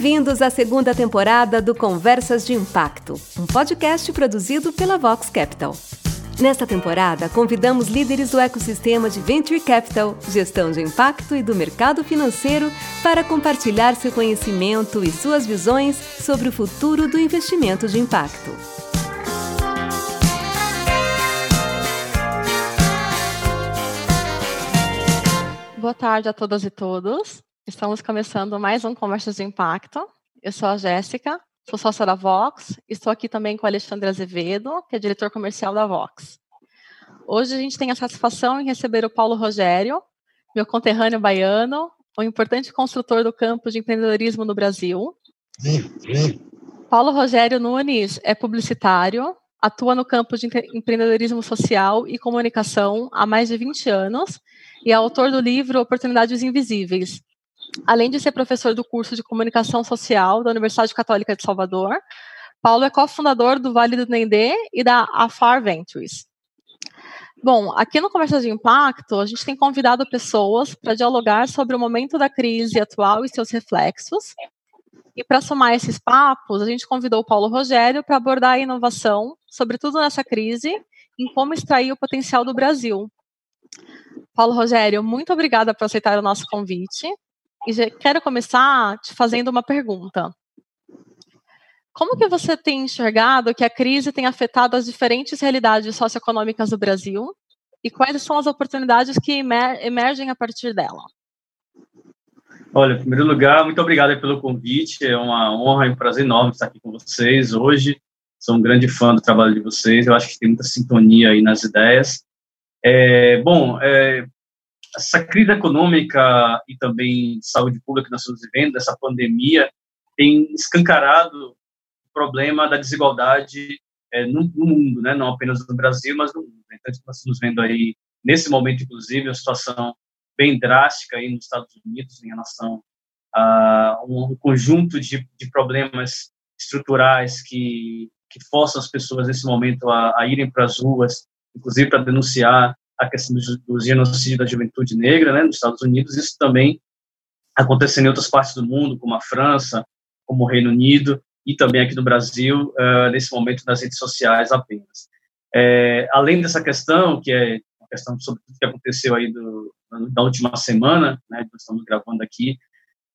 Bem-vindos à segunda temporada do Conversas de Impacto, um podcast produzido pela Vox Capital. Nesta temporada, convidamos líderes do ecossistema de Venture Capital, gestão de impacto e do mercado financeiro para compartilhar seu conhecimento e suas visões sobre o futuro do investimento de impacto. Boa tarde a todas e todos. Estamos começando mais um Conversas de Impacto. Eu sou a Jéssica, sou sócia da Vox. Estou aqui também com o Alexandre Azevedo, que é diretor comercial da Vox. Hoje a gente tem a satisfação em receber o Paulo Rogério, meu conterrâneo baiano, um importante construtor do campo de empreendedorismo no Brasil. Paulo Rogério Nunes é publicitário, atua no campo de empreendedorismo social e comunicação há mais de 20 anos e é autor do livro Oportunidades Invisíveis, Além de ser professor do curso de Comunicação Social da Universidade Católica de Salvador, Paulo é cofundador do Vale do Nendê e da Afar Ventures. Bom, aqui no Conversa de Impacto, a gente tem convidado pessoas para dialogar sobre o momento da crise atual e seus reflexos. E para somar esses papos, a gente convidou o Paulo Rogério para abordar a inovação, sobretudo nessa crise, em como extrair o potencial do Brasil. Paulo Rogério, muito obrigada por aceitar o nosso convite. E quero começar te fazendo uma pergunta. Como que você tem enxergado que a crise tem afetado as diferentes realidades socioeconômicas do Brasil e quais são as oportunidades que emergem a partir dela? Olha, em primeiro lugar, muito obrigado pelo convite. É uma honra e um prazer enorme estar aqui com vocês hoje. Sou um grande fã do trabalho de vocês. Eu acho que tem muita sintonia aí nas ideias. É, bom, é, essa crise econômica e também de saúde pública que nós estamos vivendo, essa pandemia, tem escancarado o problema da desigualdade é, no, no, mundo, né? não apenas no Brasil, mas no mundo. Então, nós estamos vendo aí, nesse momento, inclusive, uma situação bem drástica aí nos Estados Unidos em relação a um conjunto de, de problemas estruturais que, que forçam as pessoas, nesse momento, a, a irem para as ruas, inclusive para denunciar a questão do, do genocídio da juventude negra, né, nos Estados Unidos, isso também acontecendo em outras partes do mundo, como a França, como o Reino Unido e também aqui no Brasil, uh, nesse momento nas redes sociais apenas. É, além dessa questão, que é a questão sobre tudo que aconteceu aí do, da última semana, né, que estamos gravando aqui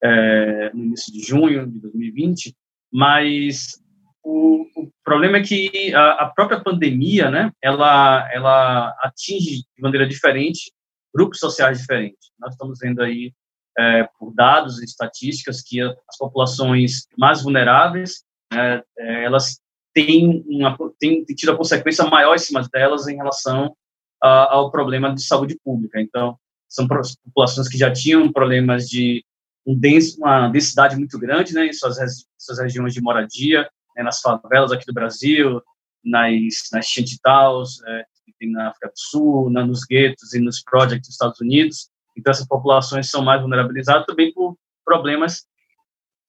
é, no início de junho de 2020, mas o, o, problema é que a, a, própria pandemia, né, ela, ela atinge de maneira diferente grupos sociais diferentes. Nós estamos vendo aí, é, por dados e estatísticas, que as populações mais vulneráveis, né, é, elas têm, uma, têm tido a consequência maior em cima delas em relação a, ao problema de saúde pública. Então, são populações que já tinham problemas de um uma densidade muito grande né, em suas, suas regiões de moradia, né, nas favelas aqui do Brasil, nas, nas shantytowns, é, que tem na África do Sul, na, nos guetos e nos projects dos Estados Unidos. Então, essas populações são mais vulnerabilizadas também por problemas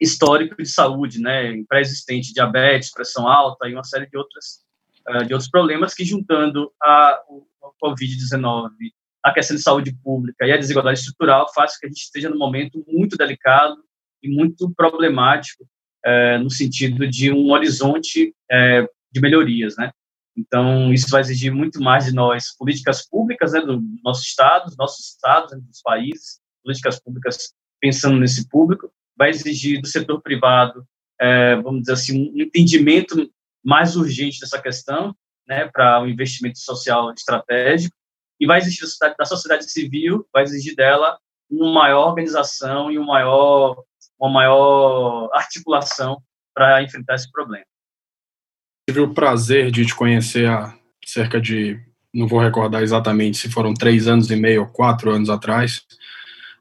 históricos de saúde, né, pré-existente, diabetes, pressão alta e uma série de outras uh, de outros problemas que juntando a o, COVID-19, a questão de saúde pública e a desigualdade estrutural faz com que a gente esteja num momento muito delicado e muito problemático é, no sentido de um horizonte é, de melhorias, né? Então, isso vai exigir muito mais de nós, políticas públicas, né, do nosso Estado, dos nossos Estados, né, dos países, políticas públicas pensando nesse público, vai exigir do setor privado, é, vamos dizer assim, um entendimento mais urgente dessa questão, né, para o um investimento social estratégico, e vai exigir da sociedade civil, vai exigir dela uma maior organização e um maior uma maior articulação para enfrentar esse problema. Tive o prazer de te conhecer há cerca de, não vou recordar exatamente se foram três anos e meio ou quatro anos atrás,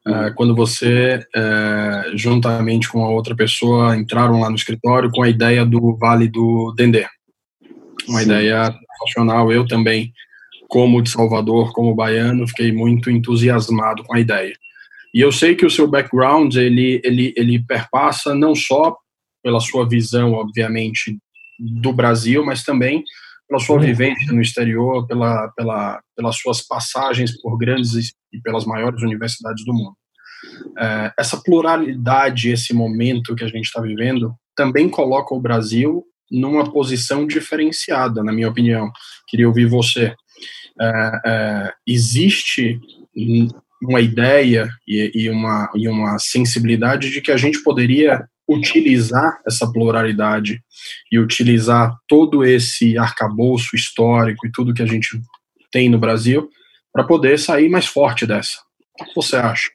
uhum. quando você, é, juntamente com a outra pessoa, entraram lá no escritório com a ideia do Vale do Dendê. Uma Sim. ideia sensacional. Eu também, como de Salvador, como baiano, fiquei muito entusiasmado com a ideia. E eu sei que o seu background ele, ele, ele perpassa não só pela sua visão, obviamente, do Brasil, mas também pela sua uhum. vivência no exterior, pela, pela, pelas suas passagens por grandes e pelas maiores universidades do mundo. é, essa pluralidade, esse momento que a gente está vivendo, também coloca o Brasil numa posição diferenciada, na minha opinião. Queria ouvir você. É, é, existe uma ideia e, e, uma, e uma sensibilidade de que a gente poderia utilizar essa pluralidade e utilizar todo esse arcabouço histórico e tudo que a gente tem no Brasil para poder sair mais forte dessa. O que você acha?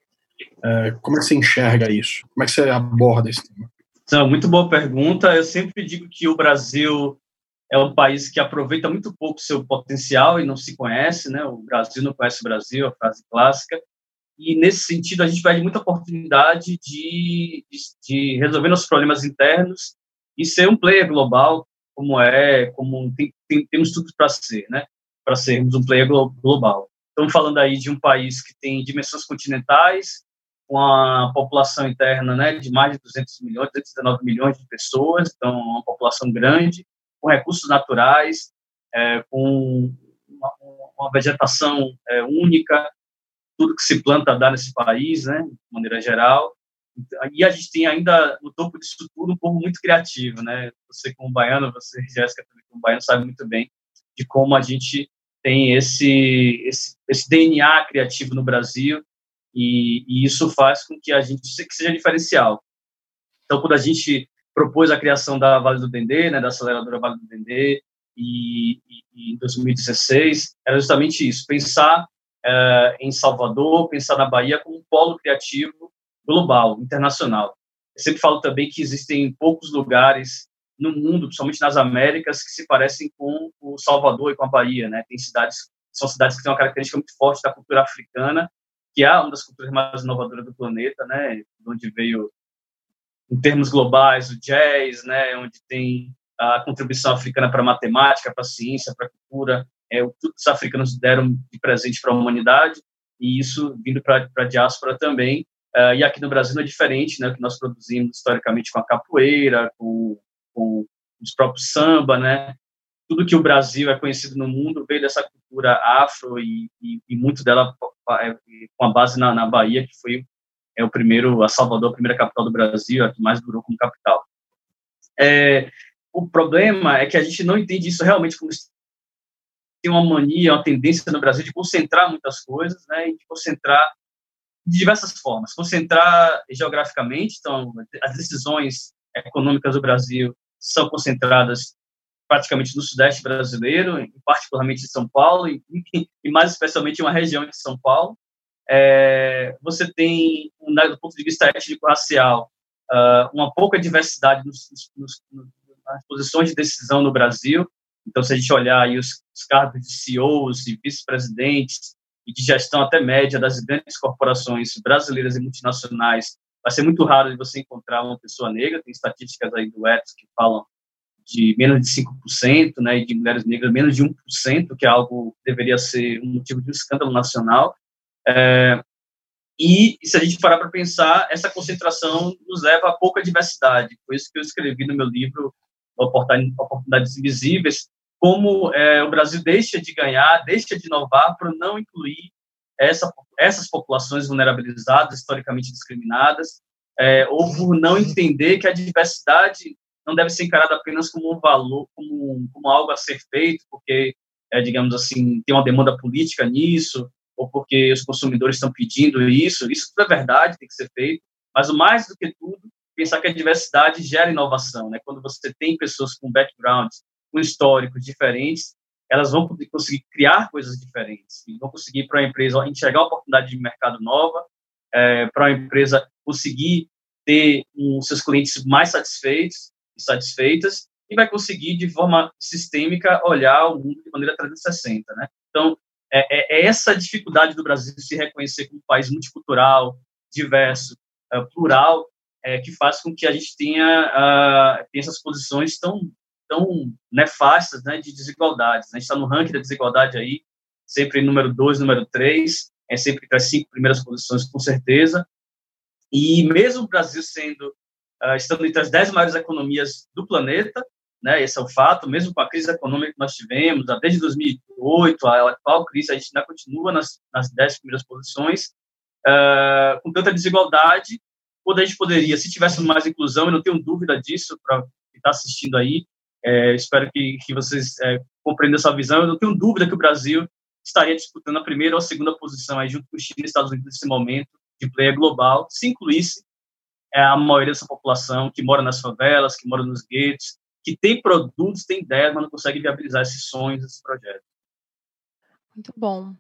É, como é que você enxerga isso? Como é que você aborda esse tema? Então, muito boa pergunta. Eu sempre digo que o Brasil é um país que aproveita muito pouco seu potencial e não se conhece, né? O Brasil não conhece o Brasil, a frase clássica. E nesse sentido, a gente perde muita oportunidade de, de, de resolver nossos problemas internos e ser um player global, como é, como tem, tem, temos tudo para ser, né? Para sermos um player global. Estamos falando aí de um país que tem dimensões continentais, com a população interna né, de mais de 200 milhões, 219 milhões de pessoas, então uma população grande, com recursos naturais, é, com uma, uma vegetação é, única, tudo que se planta dá nesse país, né, de maneira geral. E a gente tem ainda no topo disso tudo um povo muito criativo, né? Você como baiano, você Jéssica também como baiano sabe muito bem de como a gente tem esse esse, esse DNA criativo no Brasil e, e, isso faz com que a gente que seja diferencial. Então, quando a gente propôs a criação da Vale do Dendê, né, da aceleradora Vale do Dendê, e, e, em 2016, era justamente isso, pensar é, em Salvador, pensar na Bahia como um polo criativo global, internacional. Eu sempre falo também que existem poucos lugares no mundo, principalmente nas Américas, que se parecem com o Salvador e com a Bahia, né? Tem cidades, são cidades que têm uma característica muito forte da cultura africana, que é uma das culturas mais inovadoras do planeta, né? Onde veio, em termos globais, o jazz, né? Onde tem a contribuição africana para a matemática, para a ciência, para a cultura, é, o que os africanos deram de presente para a humanidade, e isso vindo para a diáspora também. Uh, e aqui no Brasil não é diferente, né? O que nós produzimos historicamente com a capoeira, com, com os próprios samba, né? Tudo que o Brasil é conhecido no mundo veio dessa cultura afro e, e, e muito dela é, com a base na, na Bahia, que foi é o primeiro, a Salvador, a primeira capital do Brasil, a que mais durou como capital. É, o problema é que a gente não entende isso realmente como tem uma mania, uma tendência no Brasil de concentrar muitas coisas, né, e de concentrar de diversas formas. Concentrar geograficamente, então, as decisões econômicas do Brasil são concentradas praticamente no sudeste brasileiro, particularmente em São Paulo, e, e mais especialmente em uma região de São Paulo. É, você tem, do ponto de vista étnico-racial, uh, uma pouca diversidade nos, nos, nas posições de decisão no Brasil, então, se a gente olhar aí os, os cargos de CEOs e vice-presidentes e de gestão até média das grandes corporações brasileiras e multinacionais, vai ser muito raro de você encontrar uma pessoa negra. Tem estatísticas aí do Etos que falam de menos de 5%, né, e de mulheres negras menos de 1%, que é algo que deveria ser um motivo de um escândalo nacional. É, e, se a gente parar para pensar, essa concentração nos leva a pouca diversidade. Foi isso que eu escrevi no meu livro Oportunidades Invisíveis, como é, o Brasil deixa de ganhar, deixa de inovar para não incluir essa, essas populações vulnerabilizadas, historicamente discriminadas, é, ou por não entender que a diversidade não deve ser encarada apenas como um valor, como, como algo a ser feito, porque, é, digamos assim, tem uma demanda política nisso, ou porque os consumidores estão pedindo isso. Isso tudo é verdade, tem que ser feito, mas o mais do que tudo, pensar que a diversidade gera inovação. Né? Quando você tem pessoas com backgrounds com históricos diferentes, elas vão conseguir criar coisas diferentes, vão conseguir para a empresa enxergar oportunidade de mercado nova, é, para a empresa conseguir ter um, seus clientes mais satisfeitos e satisfeitas, e vai conseguir, de forma sistêmica, olhar o mundo de maneira 360. Né? Então, é, é, é essa dificuldade do Brasil se reconhecer como um país multicultural, diverso, é, plural, é, que faz com que a gente tenha, uh, tenha essas posições tão tão nefastas né, de desigualdades. A gente está no ranking da desigualdade aí, sempre número 2, número 3, é sempre entre as cinco primeiras posições, com certeza. E mesmo o Brasil sendo, uh, estando entre as dez maiores economias do planeta, né, esse é o fato, mesmo com a crise econômica que nós tivemos, desde 2008, a atual crise, a gente ainda continua nas, nas dez primeiras posições, uh, com tanta desigualdade, quando a gente poderia, se tivesse mais inclusão, eu não tenho dúvida disso, para quem está assistindo aí, é, espero que, que vocês é, compreendam essa visão, eu não tenho dúvida que o Brasil estaria disputando a primeira ou a segunda posição aí junto com o Chile e Estados Unidos nesse momento de player global, se incluísse é, a maioria dessa população que mora nas favelas, que mora nos guetos, que tem produtos, tem ideias, mas não consegue viabilizar esses sonhos, esses projetos. Muito bom.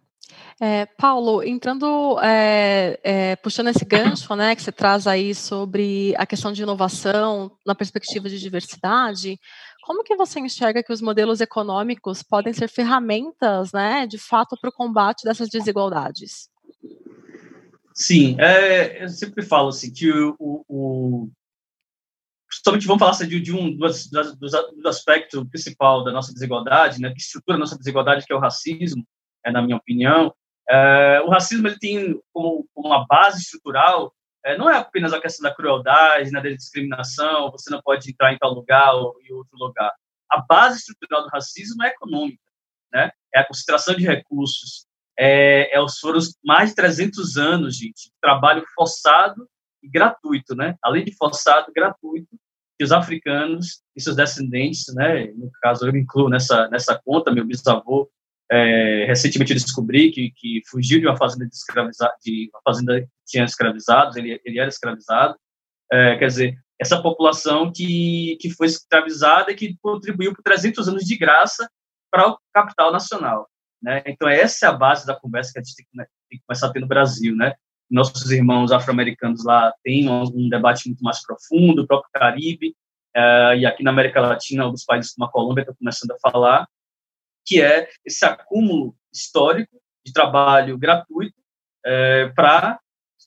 É, Paulo, entrando, é, é, puxando esse gancho, né, que você traz aí sobre a questão de inovação na perspectiva de diversidade, como que você enxerga que os modelos econômicos podem ser ferramentas, né, de fato, para o combate dessas desigualdades? Sim, é, eu sempre falo assim que o, o, o principalmente vamos falar assim, de, de um dos, aspectos principal da nossa desigualdade, né, que estrutura a nossa desigualdade, que é o racismo, é, na minha opinião. É, o racismo ele tem como, como uma base estrutural é, não é apenas a questão da crueldade, né, da discriminação, você não pode entrar em tal lugar ou em outro lugar. A base estrutural do racismo é econômica, né? É a concentração de recursos, é, é foram mais de 300 anos, gente, de trabalho forçado e gratuito, né? Além de forçado, gratuito, que os africanos e seus descendentes, né? No caso, eu incluo nessa nessa conta, meu bisavô é, recentemente eu descobri que, que fugiu de uma fazenda de, de uma fazenda que tinha escravizados, ele, ele era escravizado. É, quer dizer, essa população que, que foi escravizada e que contribuiu por 300 anos de graça para o capital nacional. Né? Então, essa é a base da conversa que a gente tem que, né, tem que começar a ter no Brasil. Né? Nossos irmãos afro-americanos lá têm um, um, debate muito mais profundo, o próprio Caribe, é, e aqui na América Latina, alguns países como a Colômbia estão começando a falar, que é esse acúmulo histórico de trabalho gratuito é, para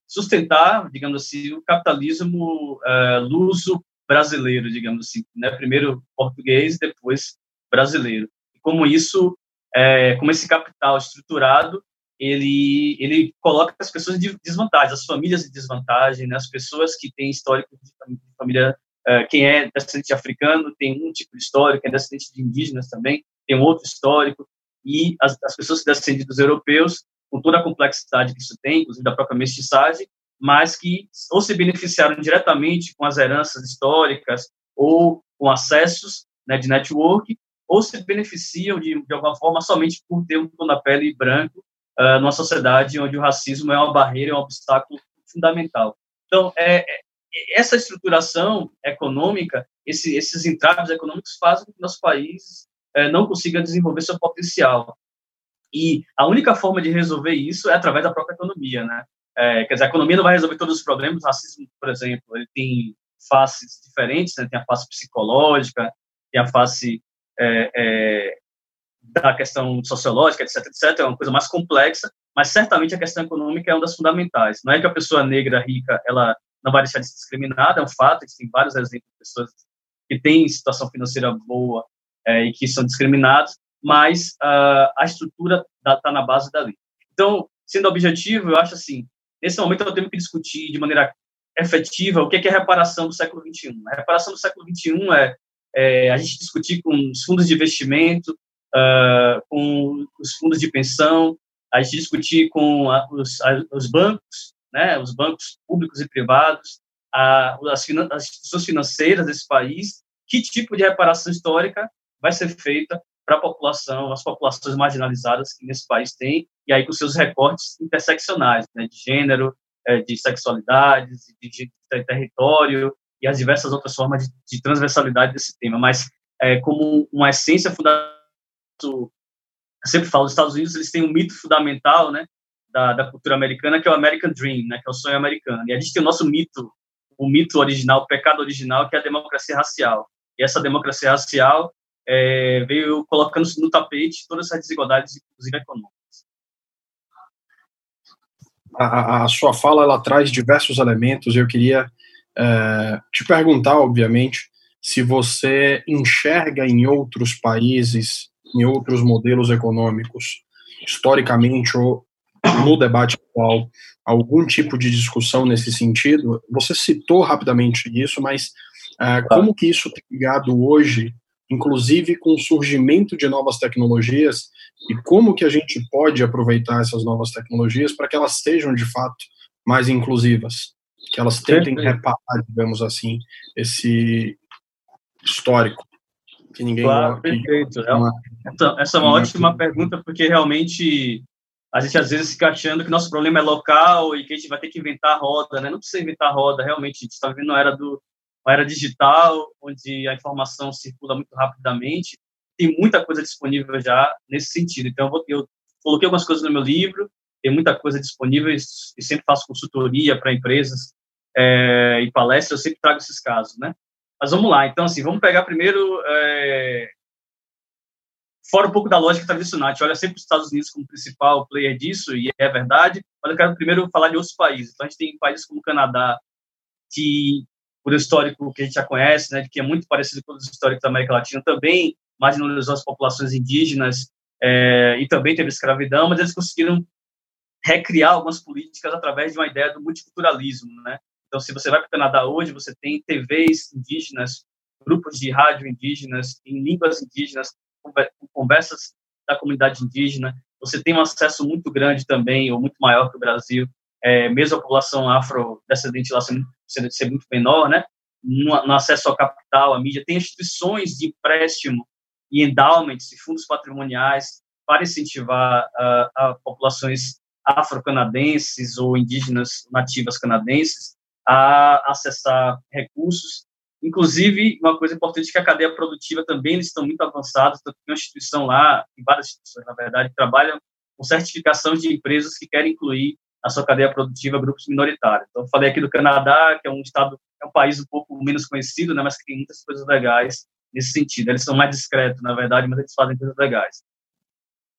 sustentar, digamos assim, o capitalismo é, luso brasileiro, digamos assim, né? Primeiro português, depois brasileiro. Como isso, é, como esse capital estruturado, ele ele coloca as pessoas em desvantagem, as famílias em desvantagem, né? As pessoas que têm histórico de família, é, quem é descendente africano tem um tipo de histórico, quem é descendente de indígenas também tem um outro histórico, e as, as pessoas que descendem dos europeus, com toda a complexidade que isso tem, inclusive da própria mestiçagem, mas que ou se beneficiaram diretamente com as heranças históricas ou com acessos né, de network, ou se beneficiam de, de alguma forma somente por ter um tom na pele branco uh, numa sociedade onde o racismo é uma barreira, é um obstáculo fundamental. Então, é, é essa estruturação econômica, esse, esses entraves econômicos fazem com que nosso país é, não consiga desenvolver seu potencial. E a única forma de resolver isso é através da própria economia, né? É, quer dizer, a economia não vai resolver todos os problemas. O racismo, por exemplo, ele tem faces diferentes, né? Tem a face psicológica, tem a face é, é, da questão sociológica, etc, etc. É uma coisa mais complexa, mas certamente a questão econômica é uma das fundamentais. Não é que a pessoa negra rica ela não vai deixar de ser discriminada, é um fato. Existem vários exemplos de pessoas que têm situação financeira boa é, e que são discriminados, mas uh, a estrutura está na base da lei. Então, sendo objetivo, eu acho assim, nesse momento eu tenho que discutir de maneira efetiva o que é, a reparação do século XXI. A reparação do século XXI é, é a gente discutir com os fundos de investimento, uh, com os fundos de pensão, a gente discutir com a, os, a, os, bancos, né, os bancos públicos e privados, a, as, as instituições financeiras desse país, que tipo de reparação histórica vai ser feita para a população, as populações marginalizadas que nesse país tem, e aí com seus recortes interseccionais, né, de gênero, é, de sexualidades, de, de, território e as diversas outras formas de, de transversalidade desse tema. Mas é, como uma essência fundamental, eu sempre falo, os Estados Unidos eles têm um mito fundamental, né, da, da cultura americana que é o American Dream, né, que é o sonho americano. E a gente tem o nosso mito, o mito original, o pecado original, que é a democracia racial. E essa democracia racial é, veio colocando no tapete todas essas desigualdades, inclusive econômicas. A, a, sua fala ela traz diversos elementos. Eu queria é, te perguntar, obviamente, se você enxerga em outros países, em outros modelos econômicos, historicamente ou no debate atual, algum tipo de discussão nesse sentido. Você citou rapidamente isso, mas é, como que isso tem ligado hoje inclusive com o surgimento de novas tecnologias e como que a gente pode aproveitar essas novas tecnologias para que elas sejam de fato mais inclusivas, que elas tentem Perfeito. reparar, digamos assim, esse histórico que ninguém claro, perfeito. É uma, essa, essa é uma ótima pergunta porque realmente a gente às vezes fica achando que nosso problema é local e que a gente vai ter que inventar roda, né? Não precisa inventar roda, realmente a gente está vivendo uma era do uma era digital onde a informação circula muito rapidamente. Tem muita coisa disponível já nesse sentido. Então eu, vou, eu coloquei algumas coisas no meu livro, tem muita coisa disponível e sempre faço consultoria para empresas é, e palestras, eu sempre trago esses casos, né? Mas vamos lá. Então assim, vamos pegar primeiro é, fora um pouco da lógica tradicional, a gente olha sempre os Estados Unidos como principal player disso, e é verdade, mas eu quero primeiro falar de outros países. Então, a gente tem países como o Canadá, que, por histórico que a gente já conhece, né, que é muito parecido com os históricos da América Latina, também marginalizou as populações indígenas é, e também teve escravidão, mas eles conseguiram recriar algumas políticas através de uma ideia do multiculturalismo, né? Então, se você vai para o Canadá hoje, você tem TVs indígenas, grupos de rádio indígenas, em línguas indígenas, conversas da comunidade indígena, você tem um acesso muito grande também, ou muito maior que o Brasil, é, mesmo a população afrodescendente lá sendo, ser muito menor, né? No, no, acesso ao capital, à mídia, tem instituições de empréstimo e endowments e fundos patrimoniais para incentivar uh, a populações afro-canadenses ou indígenas nativas canadenses a acessar recursos Inclusive, uma coisa importante é que a cadeia produtiva também eles estão muito avançados, tem uma instituição lá, várias instituições, na verdade, que trabalham com certificação de empresas que querem incluir na sua cadeia produtiva grupos minoritários. Então, falei aqui do Canadá, que é um estado, é um país um pouco menos conhecido, né, mas que tem muitas coisas legais nesse sentido. Eles são mais discretos, na verdade, mas eles fazem coisas legais.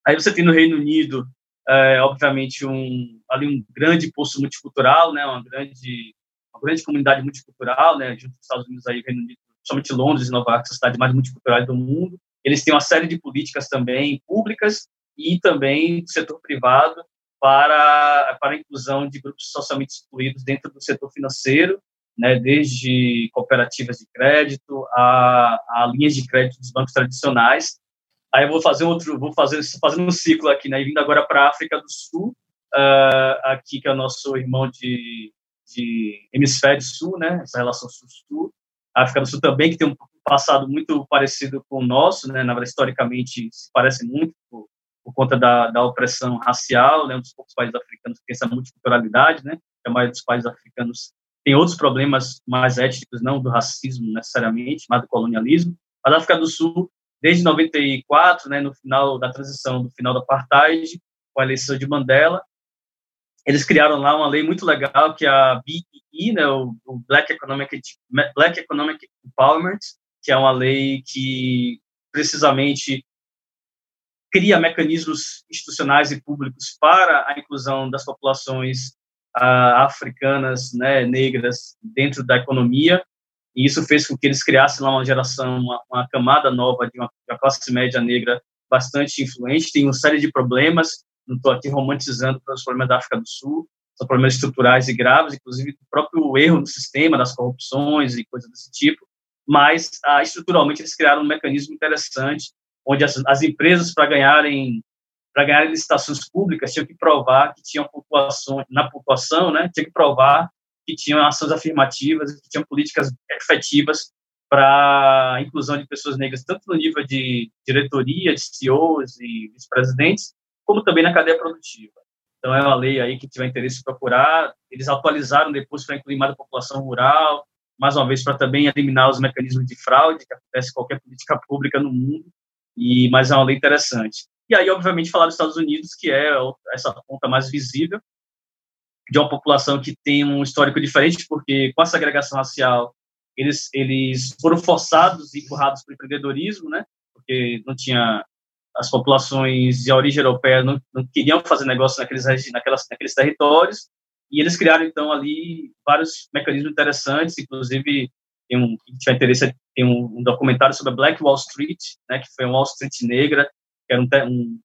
Aí você tem no Reino Unido, é, obviamente, um, ali um grande poço multicultural, né, uma grande grande comunidade multicultural, né, junto com os Estados Unidos aí, Reino Unido, somente Londres e Nova York, a cidade mais multicultural do mundo. Eles têm uma série de políticas também públicas e também do setor privado para para a inclusão de grupos socialmente excluídos dentro do setor financeiro, né, desde cooperativas de crédito a, a linhas de crédito dos bancos tradicionais. Aí eu vou fazer outro, vou fazer fazendo um ciclo aqui, né, vindo agora para a África do Sul, uh, aqui que é o nosso irmão de de hemisfério sul, né, essa relação sul-sul. A África do Sul também, que tem um passado muito parecido com o nosso, né, na verdade, historicamente se parece muito por, conta da, da opressão racial, né, um dos poucos países africanos que tem essa multiculturalidade, né, a maioria dos países africanos tem outros problemas mais étnicos, não do racismo necessariamente, mas do colonialismo. Mas a África do Sul, desde 94, né, no final da transição, do final do apartheid, com a eleição de Mandela, eles criaram lá uma lei muito legal que é a BEE, né, o, Black Economic Black Economic Empowerment, que é uma lei que precisamente cria mecanismos institucionais e públicos para a inclusão das populações uh, africanas, né, negras dentro da economia. E isso fez com que eles criassem lá uma geração, uma, uma camada nova de uma, de uma classe média negra bastante influente. Tem uma série de problemas não estou aqui romantizando os problemas da África do Sul, são problemas estruturais e graves, inclusive o próprio erro no sistema, das corrupções e coisas desse tipo, mas ah, estruturalmente eles criaram um mecanismo interessante, onde as, as empresas, para ganharem para ganhar licitações públicas, tinham que provar que tinham pontuação, na pontuação, né, tinha que provar que tinham ações afirmativas, que tinham políticas efetivas para a inclusão de pessoas negras, tanto no nível de diretoria, de CEOs e vice-presidentes, como também na cadeia produtiva. Então, é uma lei aí que tiver interesse em procurar. Eles atualizaram depois para incluir mais a população rural, mais uma vez para também eliminar os mecanismos de fraude que acontece em qualquer política pública no mundo. E mas é uma lei interessante. E aí, obviamente, falar dos Estados Unidos, que é essa ponta mais visível de uma população que tem um histórico diferente, porque com a segregação racial eles eles foram forçados e empurrados para o empreendedorismo, né? Porque não tinha as populações de origem europeia não, não queriam fazer negócio naqueles, naquelas, naqueles territórios, e eles criaram, então, ali vários mecanismos interessantes, inclusive, tem um, tiver interesse, tem um, um, documentário sobre a Black Wall Street, né, que foi uma Wall Street negra, que era um, um,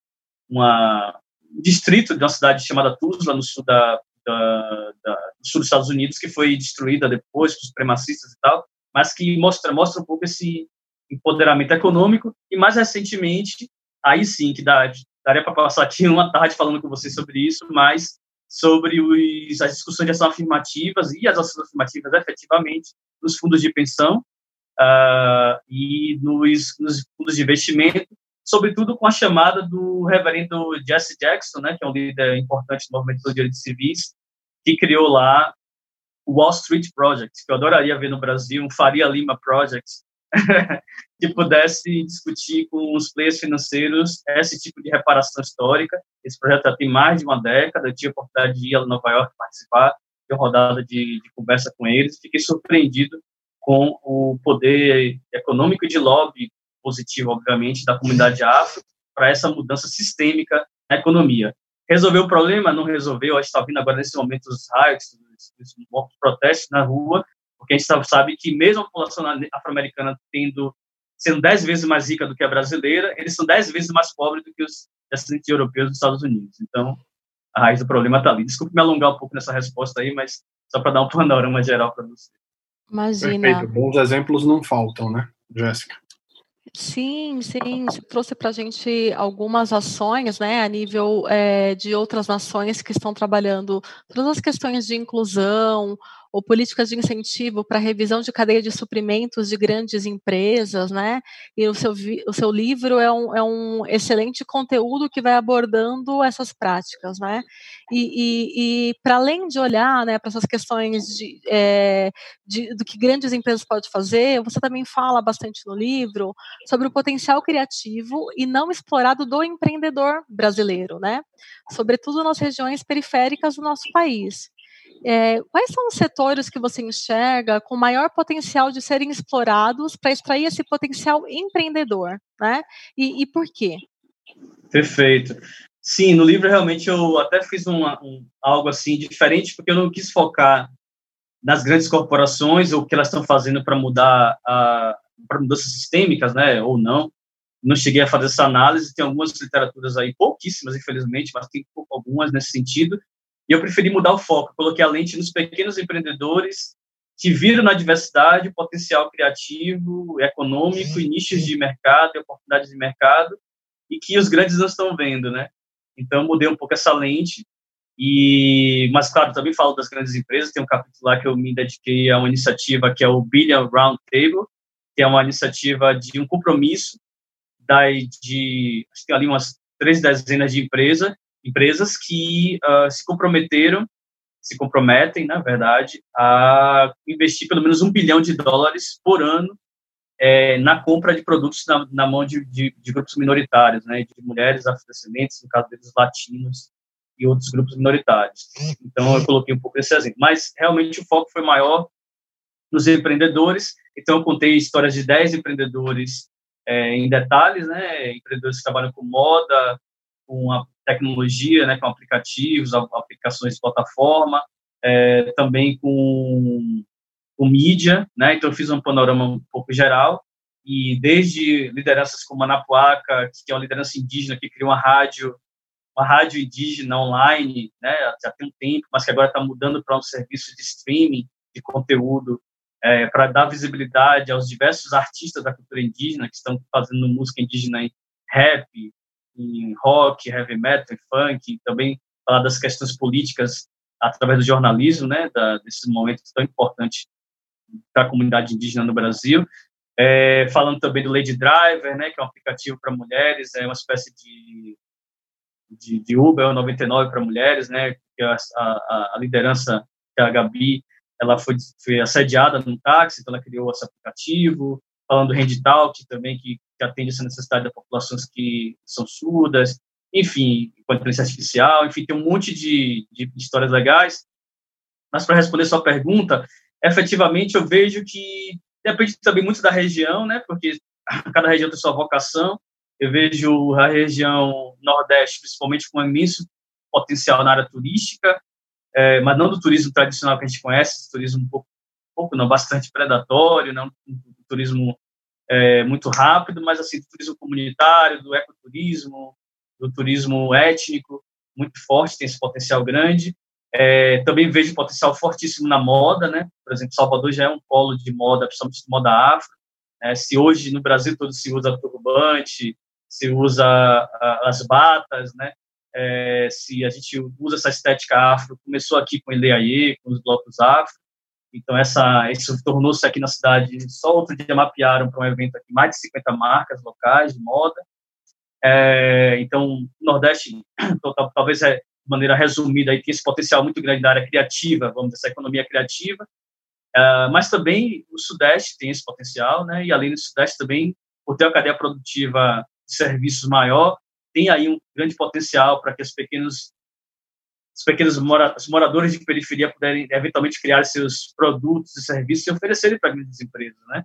uma, um distrito de uma cidade chamada Tulsa, no sul, da, da, da, do sul dos Estados Unidos, que foi destruída depois por supremacistas e tal, mas que mostra, mostra um pouco esse empoderamento econômico, e mais recentemente aí sim que dá, daria para passar aqui uma tarde falando com vocês sobre isso, mas sobre os, as discussões de ação afirmativas e as ações afirmativas efetivamente nos fundos de pensão uh, e nos, nos, fundos de investimento, sobretudo com a chamada do reverendo Jesse Jackson, né, que é um líder importante do movimento dos direitos civis, que criou lá o Wall Street Project, que eu adoraria ver no Brasil, um Faria Lima Project, que pudesse discutir com os players financeiros esse tipo de reparação histórica. Esse projeto já tem mais de uma década, eu tive a oportunidade de ir a Nova York participar de uma rodada de, de conversa com eles, fiquei surpreendido com o poder econômico e de lobby positivo, obviamente, da comunidade afro para essa mudança sistêmica na economia. Resolveu o problema? Não resolveu. A gente está vindo agora, nesse momento, os riots, os, os protestos na rua, porque a gente sabe que mesmo a população afro-americana tendo sendo dez vezes mais rica do que a brasileira, eles são dez vezes mais pobres do que os descendentes europeus dos Estados Unidos. Então, a raiz do problema está ali. Desculpe me alongar um pouco nessa resposta aí, mas só para dar um panorama geral para você. Imagina. Perfeito. Bons exemplos não faltam, né, Jéssica? Sim, sim, você trouxe para a gente algumas ações, né, a nível é, de outras nações que estão trabalhando todas as questões de inclusão, ou políticas de incentivo para revisão de cadeia de suprimentos de grandes empresas, né? E o seu, o seu livro é um, é um excelente conteúdo que vai abordando essas práticas, né? E, e, e para além de olhar né, para essas questões de, é, de, do que grandes empresas podem fazer, você também fala bastante no livro sobre o potencial criativo e não explorado do empreendedor brasileiro, né? Sobretudo nas regiões periféricas do nosso país. É, quais são os setores que você enxerga com maior potencial de serem explorados para extrair esse potencial empreendedor, né? E, e, por quê? Perfeito. Sim, no livro realmente eu até fiz um, algo assim diferente, porque eu não quis focar nas grandes corporações ou o que elas estão fazendo para mudar para mudanças sistêmicas, né, ou não. Não cheguei a fazer essa análise. Tem algumas literaturas aí, pouquíssimas, infelizmente, mas tem algumas nesse sentido. E eu preferi mudar o foco, coloquei a lente nos pequenos empreendedores que viram na diversidade o potencial criativo, econômico e nichos de mercado e oportunidades de mercado e que os grandes não estão vendo, né? Então mudei um pouco essa lente e, mas claro, também falo das grandes empresas. Tem um capítulo lá que eu me dediquei a uma iniciativa que é o Billion Round Table, que é uma iniciativa de um compromisso da de acho que ali umas três dezenas de empresas empresas que uh, se comprometeram, se comprometem, na verdade, a investir pelo menos um bilhão de dólares por ano é, na compra de produtos na, na mão de, de, de, grupos minoritários, né, de mulheres afrodescendentes, no caso deles latinos e outros grupos minoritários. Então eu coloquei um pouco esse exemplo, mas realmente o foco foi maior nos empreendedores. Então eu contei histórias de 10 empreendedores é, em detalhes, né, empreendedores que trabalham com moda, com a tecnologia, né, com aplicativos, aplicações de plataforma, é, também com, com mídia, né, então eu fiz um panorama um pouco geral, e desde lideranças como a Napuaca, que é uma liderança indígena que criou uma rádio, uma rádio indígena online, né, já tem um tempo, mas que agora está mudando para um serviço de streaming de conteúdo é, para dar visibilidade aos diversos artistas da cultura indígena que estão fazendo música indígena em rap, em rock, heavy metal, funk, também falar das questões políticas através do jornalismo, né, da, desse momento tão importante para a comunidade indígena no Brasil. É, falando também do Lady Driver, né, que é um aplicativo para mulheres, é uma espécie de, de, de Uber 99 para mulheres, né, que a, a, a liderança, que a Gabi, ela foi, foi assediada num táxi, então ela criou esse aplicativo, falando do Handitalk também, que que atende essa necessidade das populações que são surdas, enfim, com a inteligência artificial, enfim, tem um monte de, de histórias legais. Mas para responder sua pergunta, efetivamente eu vejo que depende também muito da região, né? Porque cada região tem sua vocação. Eu vejo a região Nordeste, principalmente, com um imenso potencial na área turística, é, mas não do turismo tradicional que a gente conhece, turismo um pouco, um pouco não, bastante predatório, não um turismo é, muito rápido, mas assim, do turismo comunitário, do ecoturismo, do turismo étnico, muito forte, tem esse potencial grande. É, também vejo potencial fortíssimo na moda, né? Por exemplo, Salvador já é um polo de moda, principalmente de moda afro. Né? Se hoje no Brasil todo se usa turbante, se usa as batas, né? é, se a gente usa essa estética afro, começou aqui com Ileaie, com os blocos afro, então essa isso tornou-se aqui na cidade, só outro dia mapearam para um evento aqui mais de 50 marcas locais de moda, é, então Nordeste, talvez é, de maneira resumida, aí, tem esse potencial muito grande da área criativa, vamos dizer, essa economia criativa, é, mas também o Sudeste tem esse potencial, né, e além do Sudeste também, por ter uma cadeia produtiva de serviços maior, tem aí um grande potencial para que os pequenos os pequenos mora, os moradores de periferia puderem eventualmente criar seus produtos e serviços e oferecerem para grandes empresas, né?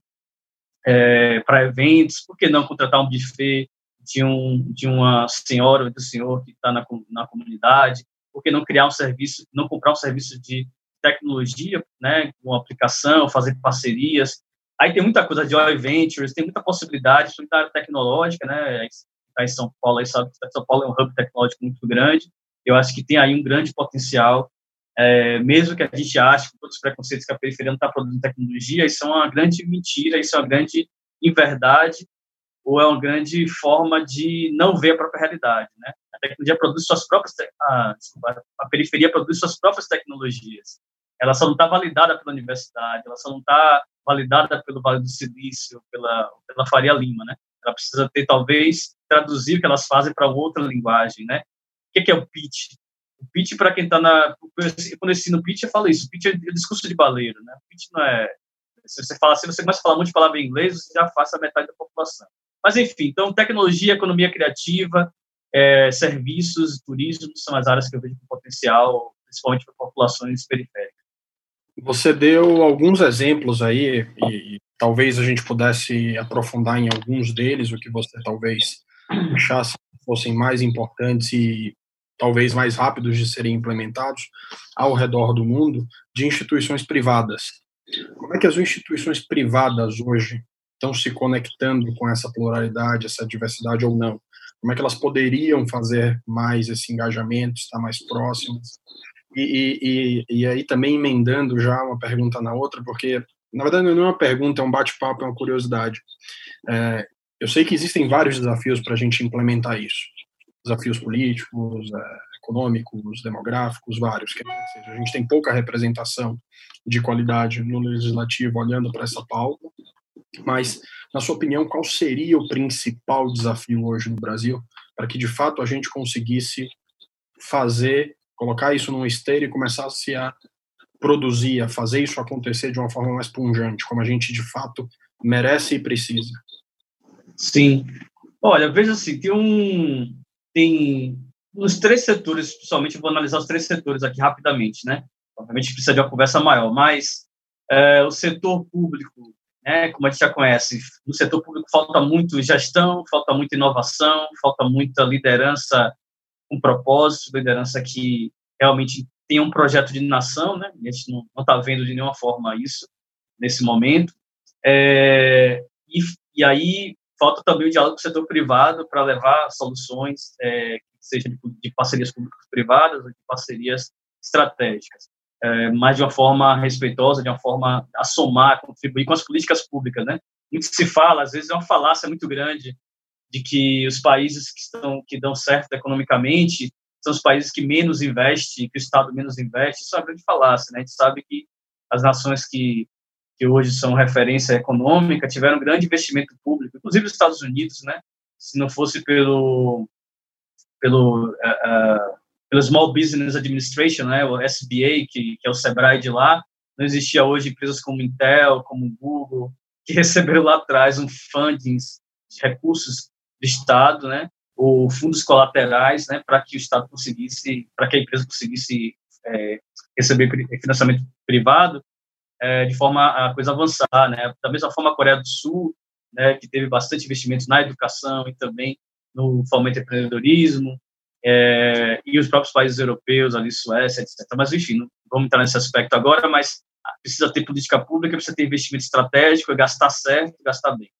É, para eventos, por que não contratar um buffet de, um, de uma senhora ou do senhor que está na, na comunidade? Por que não criar um serviço, não comprar um serviço de tecnologia, né, com aplicação, fazer parcerias? Aí tem muita coisa de joint ventures, tem muita possibilidade, muita área tecnológica, né? está em São Paulo, aí sabe que São Paulo é um hub tecnológico muito grande. Eu acho que tem aí um grande potencial, é, mesmo que a gente ache que todos os preconceitos que a periferia não está produzindo tecnologia, isso é uma grande mentira, isso é uma grande inverdade, ou é uma grande forma de não ver a própria realidade, né? A tecnologia produz suas próprias, a, desculpa, a periferia produz suas próprias tecnologias. Ela só não está validada pela universidade, ela só não está validada pelo Vale do Silício, pela, pela Faria Lima, né? Ela precisa ter, talvez, traduzir o que elas fazem para outra linguagem, né? O que é o pitch? O pitch, para quem está na... Quando eu ensino pitch, eu falo isso. Pitch é o discurso de baleiro, né? Pitch não é... Se você fala assim, você começa a falar muito de palavra em inglês, você já afasta metade da população. Mas, enfim, então, tecnologia, economia criativa, é, serviços, turismo, são as áreas que eu vejo com potencial, principalmente para populações periféricas. Você deu alguns exemplos aí, e, e, talvez a gente pudesse aprofundar em alguns deles, o que você talvez achasse que fossem mais importantes e talvez mais rápidos de serem implementados ao redor do mundo, de instituições privadas. Como é que as instituições privadas hoje estão se conectando com essa pluralidade, essa diversidade ou não? Como é que elas poderiam fazer mais esse engajamento, estar mais próximas? E, e, e, aí também emendando já uma pergunta na outra, porque na verdade não é uma pergunta, é um bate-papo, é uma curiosidade. É, eu sei que existem vários desafios para a gente implementar isso. Desafios políticos, é, econômicos, demográficos, vários. Quer dizer, a gente tem pouca representação de qualidade no legislativo olhando para essa pauta, mas, na sua opinião, qual seria o principal desafio hoje no Brasil para que, de fato, a gente conseguisse fazer colocar isso num esteiro e começasse a produzir, a fazer isso acontecer de uma forma mais pungente, como a gente de fato merece e precisa. Sim. Olha, veja assim, tem um tem uns três setores, principalmente vou analisar os três setores aqui rapidamente, né? Obviamente precisa de uma conversa maior, mas é, o setor público, né, como a gente já conhece, no setor público falta muito gestão, falta muita inovação, falta muita liderança um propósito, liderança que realmente tem um projeto de nação, né? A gente não está vendo de nenhuma forma isso nesse momento. É, e, e aí falta também o diálogo com o setor privado para levar soluções, é, seja de, de parcerias públicas-privadas ou de parcerias estratégicas, é, mas de uma forma respeitosa, de uma forma a somar, contribuir com as políticas públicas, né? Muito se fala, às vezes é uma falácia muito grande de que os países que estão que dão certo economicamente são os países que menos investem, que o Estado menos investe. Isso é uma grande falácia, né? A gente sabe que as nações que que hoje são referência econômica tiveram grande investimento público, inclusive os Estados Unidos, né? Se não fosse pelo pelo uh, uh, pelo Small Business Administration, né? O SBA, que, que é o Sebrae de lá, não existia hoje empresas como Intel, como Google, que receberam lá atrás um funding de recursos do Estado, né, ou fundos colaterais, né, para que o Estado conseguisse, para que a empresa conseguisse é, receber financiamento privado, é, de forma a coisa avançar, né. Da mesma forma, a Coreia do Sul, né, que teve bastante investimento na educação e também no fomento do empreendedorismo, é, e os próprios países europeus, ali, Suécia, etc. Mas, enfim, não vamos entrar nesse aspecto agora, mas precisa ter política pública, precisa ter investimento estratégico, gastar certo, gastar bem.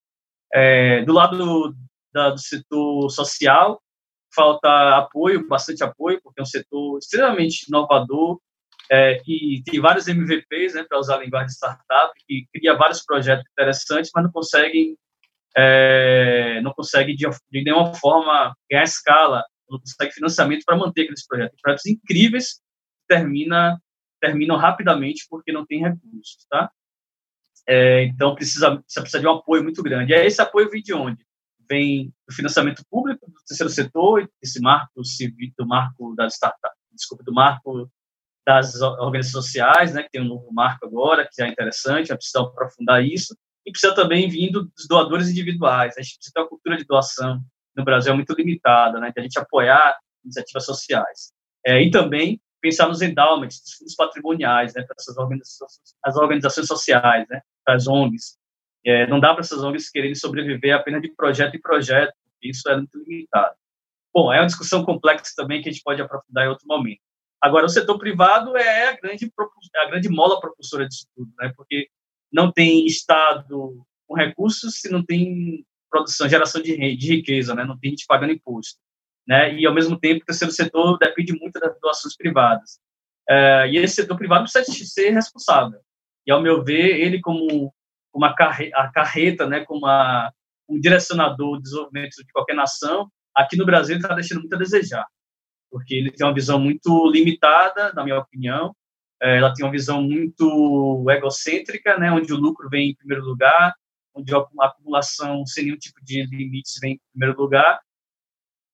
É, do lado da, do setor social, falta apoio, bastante apoio, porque é um setor extremamente inovador, é, que tem vários MVPs, né, para usar a linguagem de startup, que cria vários projetos interessantes, mas não conseguem, é, não consegue de, de nenhuma forma ganhar escala não consegue financiamento para manter aqueles projetos. Projetos incríveis termina, terminam rapidamente porque não tem recursos, tá? É, então precisa, precisa de um apoio muito grande. E esse apoio vem de onde? Vem do financiamento público, do terceiro setor, esse marco civil, do marco das startups, desculpa, do marco das organizações sociais, né, que tem um novo marco agora, que é interessante, precisa aprofundar isso, e precisa também vir dos doadores individuais. A gente precisa ter uma cultura de doação no Brasil é muito limitada, né, de a gente apoiar iniciativas sociais. É, e também pensar nos endowments, nos fundos patrimoniais, né, para essas organizações, as organizações sociais, né, para as ONGs. É, não dá para essas ONGs quererem sobreviver apenas de projeto em projeto, isso é muito limitado. Bom, é uma discussão complexa também que a gente pode aprofundar em outro momento. Agora, o setor privado é a grande, é a grande mola propulsora disso tudo, né, porque não tem Estado com recursos se não tem produção, geração de, de riqueza, né, não tem gente pagando imposto né? E ao mesmo tempo o terceiro setor depende muito das doações privadas. É, e esse setor privado precisa ser responsável. E ao meu ver, ele como uma carreta, a carreta, né, como a, um direcionador do desenvolvimento de qualquer nação, aqui no Brasil está deixando muito a desejar, porque ele tem uma visão muito limitada, na minha opinião. É, ela tem uma visão muito egocêntrica, né, onde o lucro vem em primeiro lugar, onde a acumulação sem nenhum tipo de limites vem em primeiro lugar,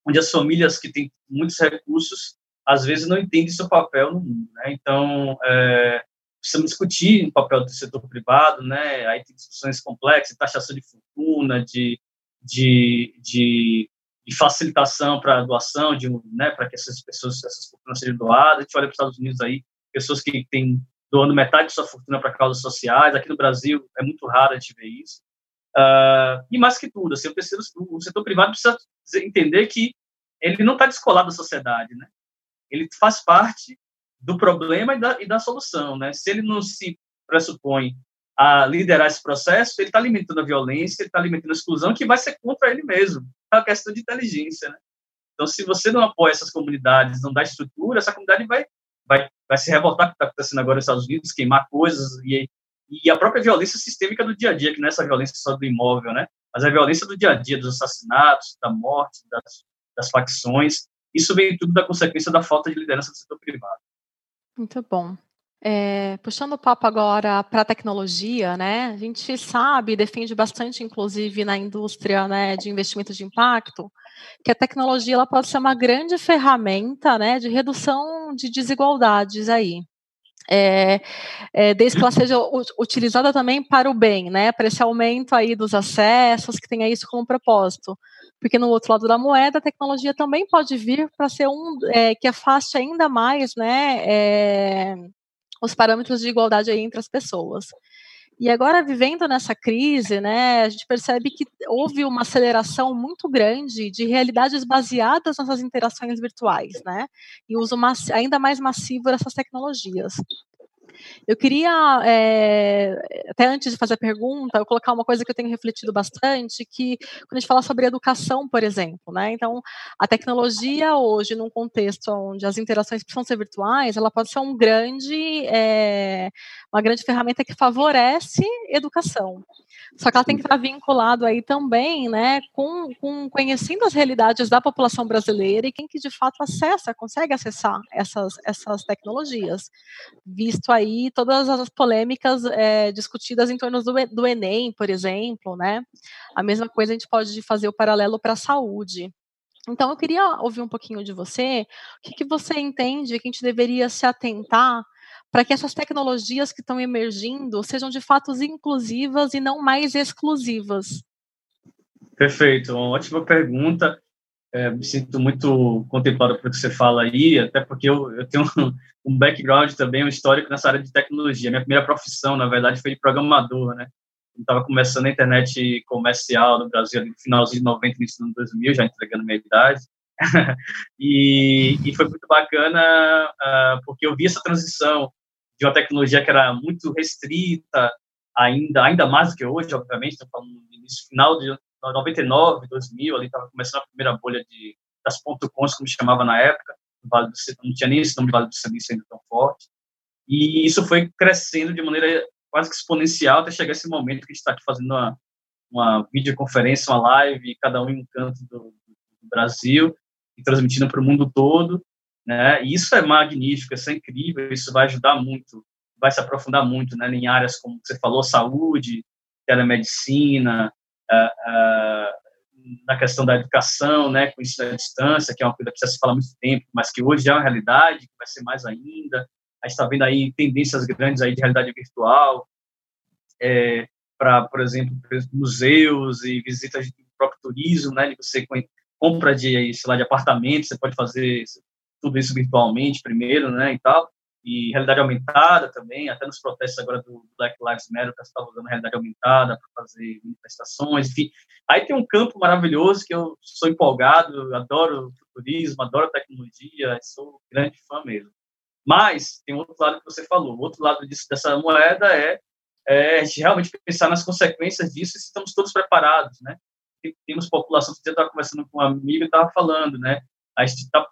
onde as famílias que têm muitos recursos às vezes não entendem seu papel no mundo, né? Então, é, precisamos discutir o papel do setor privado, né? Aí tem discussões complexas, taxação de fortuna, de, de, de, de facilitação para doação, de, né, para que essas pessoas, essas fortunas sejam doadas. A gente olha para os Estados Unidos aí, pessoas que têm doando metade de sua fortuna para causas sociais. Aqui no Brasil é muito raro a gente ver isso. Uh, e mais que tudo, assim, o, terceiro, o setor privado precisa entender que ele não está descolado da sociedade, né? Ele faz parte do problema e da, e da solução, né? Se ele não se pressupõe a liderar esse processo, ele está alimentando a violência, ele está alimentando a exclusão, que vai ser contra ele mesmo. É uma questão de inteligência, né? Então, se você não apoia essas comunidades, não dá estrutura, essa comunidade vai, vai, vai se revoltar com o que está acontecendo agora nos Estados Unidos, queimar coisas e e a própria violência sistêmica do dia a dia, que não é essa violência só do imóvel, né? Mas a violência do dia a dia, dos assassinatos, da morte, das, das facções, isso vem tudo da consequência da falta de liderança do setor privado. Muito bom. É, puxando o papo agora para a tecnologia, né? A gente sabe, defende bastante, inclusive na indústria né, de investimento de impacto, que a tecnologia ela pode ser uma grande ferramenta né, de redução de desigualdades aí é, é, desde que ela seja utilizada também para o bem, né, para esse aumento aí dos acessos, que tenha isso como propósito. Porque no outro lado da moeda, a tecnologia também pode vir para ser um é, que afaste ainda mais, né, os parâmetros de igualdade aí entre as pessoas. E agora, vivendo nessa crise, né, a gente percebe que houve uma aceleração muito grande de realidades baseadas nessas interações virtuais, né, e uso ainda mais massivo dessas tecnologias. Eu queria, é, até antes de fazer a pergunta, eu colocar uma coisa que eu tenho refletido bastante, que quando a gente fala sobre educação, por exemplo, né? Então, a tecnologia hoje, num contexto onde as interações precisam ser virtuais, ela pode ser um grande, é, uma grande ferramenta que favorece educação. Só que ela tem que estar vinculado aí também, né, com, com conhecendo as realidades da população brasileira e quem que de fato acessa, consegue acessar essas, essas tecnologias, visto aí todas as polêmicas é, discutidas em torno do, do Enem, por exemplo, né? A mesma coisa a gente pode fazer o paralelo para a saúde. Então, eu queria ouvir um pouquinho de você, o que, que você entende que a gente deveria se atentar para que essas tecnologias que estão emergindo sejam de fato inclusivas e não mais exclusivas? Perfeito, uma ótima pergunta. É, me sinto muito contemplado por que você fala aí, até porque eu, eu tenho um, um, background também, um histórico nessa área de tecnologia. Minha primeira profissão, na verdade, foi de programador, né? Estava começando a internet comercial no Brasil, no finalzinho de 90, início de 2000, já entregando minha idade. e, e, foi muito bacana uh, porque eu vi essa transição de uma tecnologia que era muito restrita, ainda, ainda mais do que hoje, obviamente, estou falando no início, final de 99, 2000, ali estava começando a primeira bolha de, das ponto .coms, como chamava na época, vale do, não tinha nem esse nome de Vale do Silício ainda tão forte, e isso foi crescendo de maneira quase que exponencial até chegar esse momento que a gente está aqui fazendo uma, uma videoconferência, uma live, cada um em um canto do, do Brasil, e transmitindo para o mundo todo, né? E isso é magnífico, isso é incrível, isso vai ajudar muito, vai se aprofundar muito, né? Em áreas como você falou, saúde, telemedicina, uh, na questão da educação, né? Com ensino à distância, que é uma coisa que já se fala há muito tempo, mas que hoje já é uma realidade, que vai ser mais ainda. A gente está vendo aí tendências grandes aí de realidade virtual, é, para, por exemplo, museus e visitas de próprio turismo, né? De você compra de, sei lá, de apartamentos, você pode fazer tudo isso virtualmente primeiro, né, e tal, e realidade aumentada também, até nos protestos agora do Black Lives Matter, que estava usando realidade aumentada para fazer manifestações, enfim. Aí tem um campo maravilhoso que eu sou empolgado, adoro turismo, adoro tecnologia, sou grande fã mesmo. Mas tem outro lado que você falou, o outro lado disso, dessa moeda é, é realmente pensar nas consequências disso e se estamos todos preparados, né? Temos população, você estava conversando com um amigo e estava falando, né? A gente está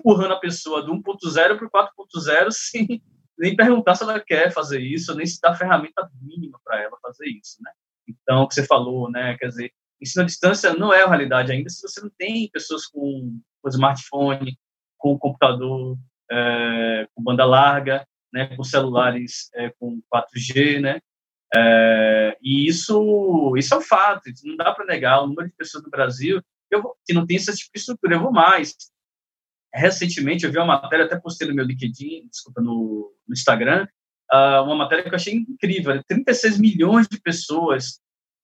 empurrando a pessoa do 1.0 para o 4.0 sem nem perguntar se ela quer fazer isso, nem se dá ferramenta mínima para ela fazer isso, né? Então, o que você falou, né? Quer dizer, ensino à distância não é a realidade ainda se você não tem pessoas com, com smartphone, com computador, é, com banda larga, né? Com celulares é, com 4G, né? É, e isso, isso é um fato, não dá para negar o número de pessoas no Brasil eu, que não tem esse tipo de estrutura. Eu vou mais recentemente eu vi uma matéria, até postei no meu LinkedIn, desculpa, no, no Instagram, uh, uma matéria que eu achei incrível, 36 milhões de pessoas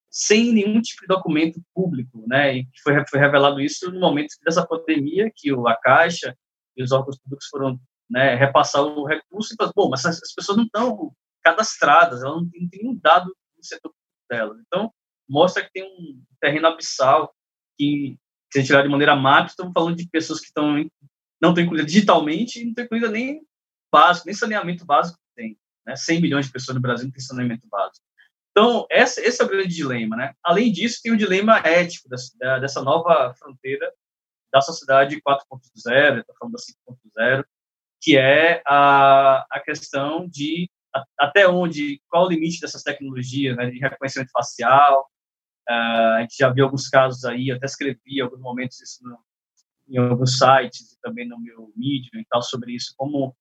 sem nenhum tipo de documento público, né, e foi, foi revelado isso no momento dessa pandemia, que a Caixa e os órgãos públicos foram né, repassar o recurso, e bom, mas as pessoas não estão cadastradas, elas não têm, nenhum dado no setor delas, então mostra que tem um terreno abissal que se a gente olhar de maneira macro, estamos falando de pessoas que estão não tem incluída digitalmente e não tem incluída nem básico, nem saneamento básico tem. Né? 100 milhões de pessoas no Brasil não tem saneamento básico. Então, esse, esse é o grande dilema. Né? Além disso, tem o dilema ético dessa, dessa nova fronteira da sociedade 4.0, estou falando da 5.0, que é a, a questão de a, até onde, qual o limite dessas tecnologias, né, de reconhecimento facial. Uh, a gente já viu alguns casos aí, até escrevi em alguns momentos isso no, em alguns sites e também no meu Medium e tal sobre isso, como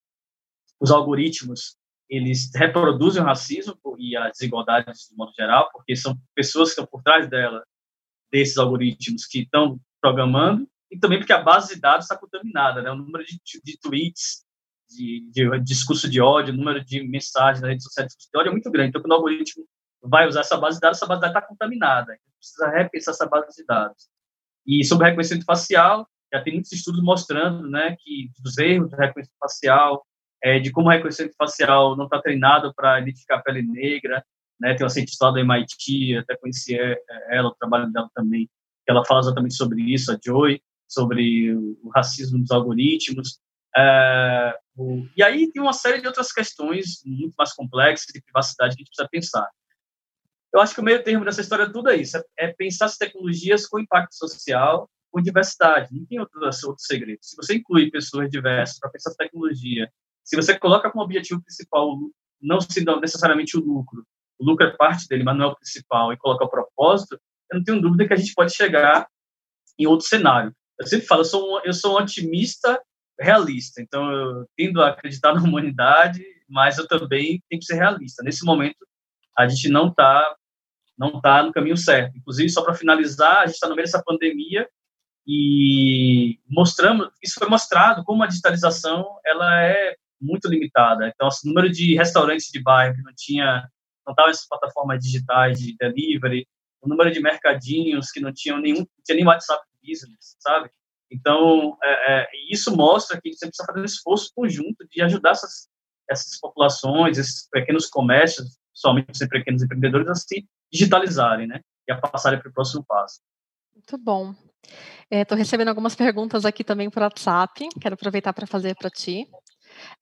os algoritmos eles reproduzem o racismo e as desigualdades de modo geral, porque são pessoas que estão por trás dela, desses algoritmos que estão programando, e também porque a base de dados está contaminada, né? O número de, de tweets, de, de, discurso de ódio, o número de mensagens na rede social de discurso de ódio é muito grande. Então, quando o algoritmo vai usar essa base de dados, essa base de dados está contaminada. Então, precisa repensar essa base de dados. E sobre reconhecimento facial, já tem muitos estudos mostrando, né, que dos erros do reconhecimento facial, é, de como o reconhecimento facial não está treinado para identificar a pele negra, né, tem uma cientista do MIT, até conheci é, é, ela, o trabalho dela também, que ela fala exatamente sobre isso, a Joy, sobre o racismo dos algoritmos, é, o, e aí tem uma série de outras questões muito mais complexas de privacidade que a gente precisa pensar. Eu acho que o meio termo dessa história tudo é isso, é, é pensar as tecnologias com impacto social com diversidade, não tem outro, outro segredo. Se você inclui pessoas diversas para pensar tecnologia, se você coloca como objetivo principal não sendo necessariamente o lucro, o lucro é parte dele, mas não é o principal, e coloca o propósito, eu não tenho dúvida que a gente pode chegar em outro cenário. Eu sempre falo, eu sou um, eu sou um otimista realista, então eu tendo a acreditar na humanidade, mas eu também tenho que ser realista. Nesse momento, a gente não está não tá no caminho certo. Inclusive, só para finalizar, a gente está no meio dessa pandemia e mostramos, isso foi mostrado como a digitalização ela é muito limitada. Então, assim, o número de restaurantes de bairro que não tinha, não estavam essas plataformas digitais de delivery, o número de mercadinhos que não tinham nenhum, tinha nem WhatsApp Business, sabe? Então, é, é, isso mostra que você precisa fazer um esforço conjunto de ajudar essas, essas populações, esses pequenos comércios, somente os pequenos empreendedores, a se digitalizarem, né? E a passarem para o próximo passo. Muito bom. Estou é, recebendo algumas perguntas aqui também por WhatsApp, quero aproveitar para fazer para ti.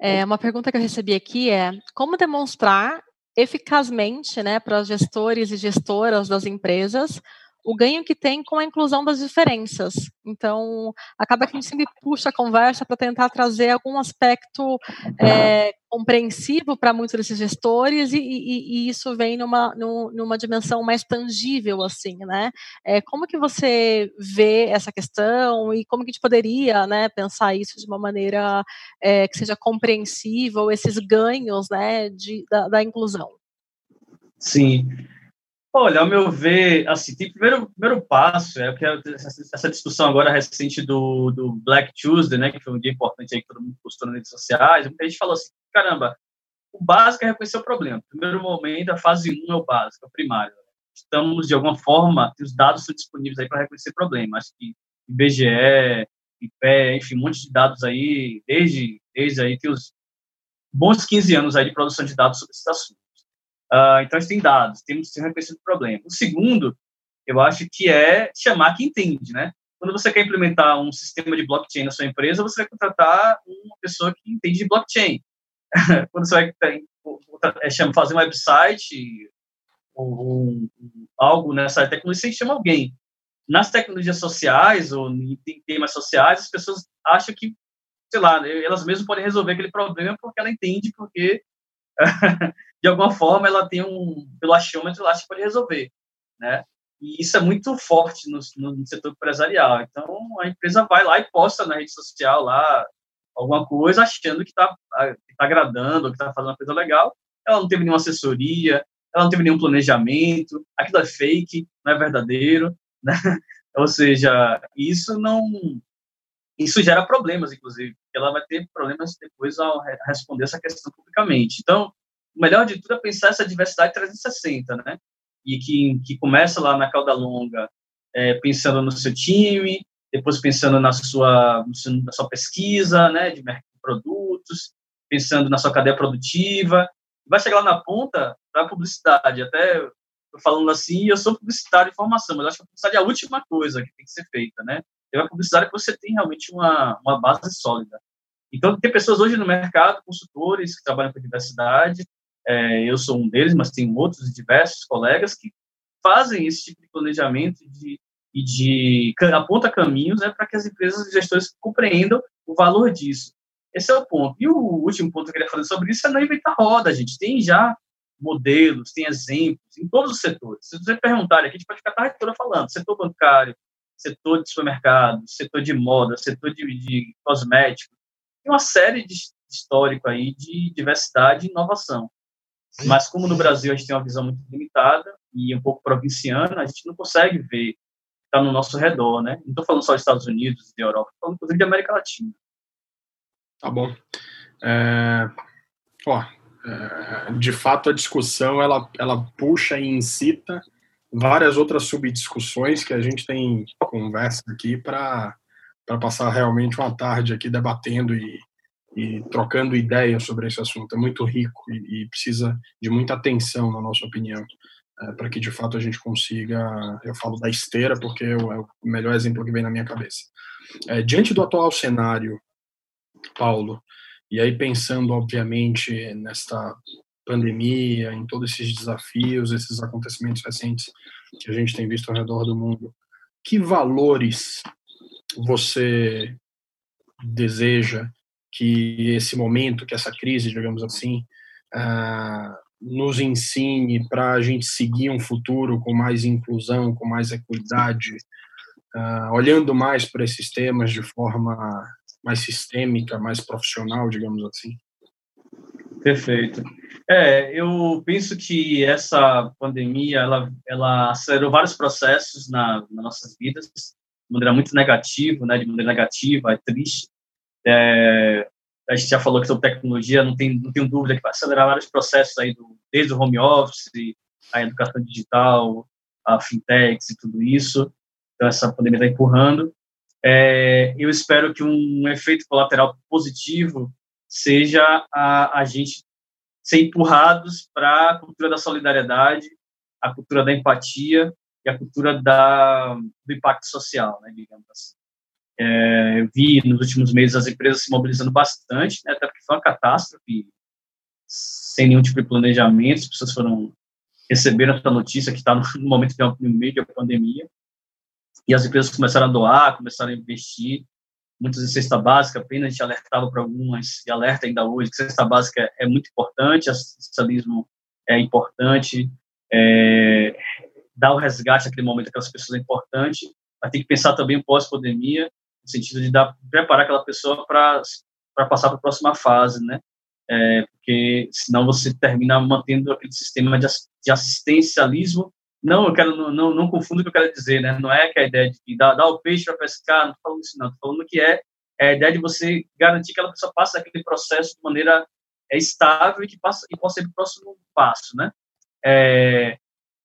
É, uma pergunta que eu recebi aqui é como demonstrar eficazmente né, para os gestores e gestoras das empresas o ganho que tem com a inclusão das diferenças. Então, acaba que a gente sempre puxa a conversa para tentar trazer algum aspecto é, compreensivo para muitos desses gestores e, e, e isso vem numa, numa dimensão mais tangível, assim, né? É, como que você vê essa questão e como que a gente poderia, né, pensar isso de uma maneira é, que seja compreensível, esses ganhos, né, de, da, da inclusão? Sim, Olha, ao meu ver, assim, tem primeiro, primeiro passo, é que essa discussão agora recente do, do Black Tuesday, né, que foi um dia importante aí que todo mundo postou nas redes sociais, muita gente falou assim, caramba, o básico é reconhecer o problema. Primeiro momento, a fase 1 é o básico, é o primário. Estamos, de alguma forma, os dados estão disponíveis aí para reconhecer problema. Acho que IBGE, IPE, enfim, um monte de dados aí, desde, desde aí tem os bons 15 anos aí de produção de dados sobre esse assunto. Uh, então, gente tem dados, temos que reconhecer o problema. O segundo, eu acho que é chamar quem entende, né? Quando você quer implementar um sistema de blockchain na sua empresa, você vai contratar uma pessoa que entende de blockchain. Quando você vai é, fazer um website ou um, algo nessa tecnologia, você chama alguém. Nas tecnologias sociais ou em temas sociais, as pessoas acham que, sei lá, elas mesmas podem resolver aquele problema porque ela entende, porque de alguma forma ela tem um, pelo achômetro, que pode resolver, né? E isso é muito forte no, no, setor empresarial. Então, a empresa vai lá e posta na rede social lá alguma coisa, achando que está tá agradando, que está fazendo uma coisa legal. Ela não teve nenhuma assessoria, ela não teve nenhum planejamento, aquilo é fake, não é verdadeiro, né? Ou seja, isso não... Isso gera problemas, inclusive, porque ela vai ter problemas depois ao responder essa questão publicamente. Então, o melhor de tudo é pensar essa diversidade 360, né? E que, que começa lá na cauda longa, é, pensando no seu time, depois pensando na sua, na sua pesquisa, né, de produtos, pensando na sua cadeia produtiva, vai chegar lá na ponta para publicidade. Até falando assim, eu sou publicitário de formação, mas acho que a publicidade é a última coisa que tem que ser feita, né? É uma publicidade que você tem realmente uma, uma base sólida. Então, tem pessoas hoje no mercado, consultores que trabalham com diversidade, é, eu sou um deles, mas tem outros diversos colegas que fazem esse tipo de planejamento de, e de aponta caminhos né, para que as empresas e gestores compreendam o valor disso. Esse é o ponto. E o último ponto que eu queria falar sobre isso é não inventar roda, gente. Tem já modelos, tem exemplos em todos os setores. Se você perguntar, aqui a gente pode ficar a tarde toda falando, setor bancário, setor de supermercado, setor de moda, setor de, de cosméticos, tem uma série de histórico aí de diversidade e inovação. Mas como no Brasil a gente tem uma visão muito limitada e um pouco provinciana, a gente não consegue ver está no nosso redor, né? Não estou falando só dos Estados Unidos e Europa, estou falando inclusive de América Latina. Tá bom. É, ó, é, de fato a discussão ela, ela puxa e incita várias outras subdiscussões que a gente tem conversa aqui para passar realmente uma tarde aqui debatendo e, e trocando ideias sobre esse assunto. É muito rico e, e precisa de muita atenção, na nossa opinião, é, para que de fato a gente consiga. Eu falo da esteira porque é o melhor exemplo que vem na minha cabeça. É, diante do atual cenário, Paulo, e aí pensando, obviamente, nesta pandemia, em todos esses desafios, esses acontecimentos recentes que a gente tem visto ao redor do mundo, que valores você deseja que esse momento, que essa crise, digamos assim, uh, nos ensine para a gente seguir um futuro com mais inclusão, com mais equidade, uh, olhando mais para esses temas de forma mais sistêmica, mais profissional, digamos assim. Perfeito. É, eu penso que essa pandemia ela, ela acelerou vários processos na, nas nossas vidas de maneira muito negativa, né, de maneira negativa, é triste. É, a gente já falou que sobre tecnologia, não tem não tenho dúvida que vai acelerar vários processos aí, do, desde o home office, a educação digital, a fintechs e tudo isso. Então, essa pandemia está empurrando. É, eu espero que um efeito colateral positivo seja a, a gente ser empurrados para a cultura da solidariedade, a cultura da empatia e a cultura da, do impacto social, né, digamos assim. É, eu vi nos últimos meses as empresas se mobilizando bastante, né, até porque foi uma catástrofe, sem nenhum tipo de planejamento, as pessoas foram receberam essa notícia que está no, momento é no meio da pandemia, e as empresas começaram a doar, começaram a investir, muitas em cesta básica, apenas a gente alertava para algumas, e alerta ainda hoje, que cesta básica é muito importante, assistencialismo é importante, é, dar o resgate naquele momento aquelas pessoas é importante, mas tem que pensar também pós-pandemia, no sentido de dar, preparar aquela pessoa para passar para a próxima fase, né? É, porque senão você termina mantendo aquele sistema de, de assistencialismo. Não, eu quero não, não, não confundo o que eu quero dizer, né? Não é que a ideia de dar, dar o peixe para pescar, não estou falando isso, não. Estou falando que é, é, a ideia de você garantir que aquela pessoa passe aquele processo de maneira é, estável e que passa e possa ir para o próximo passo, né? É,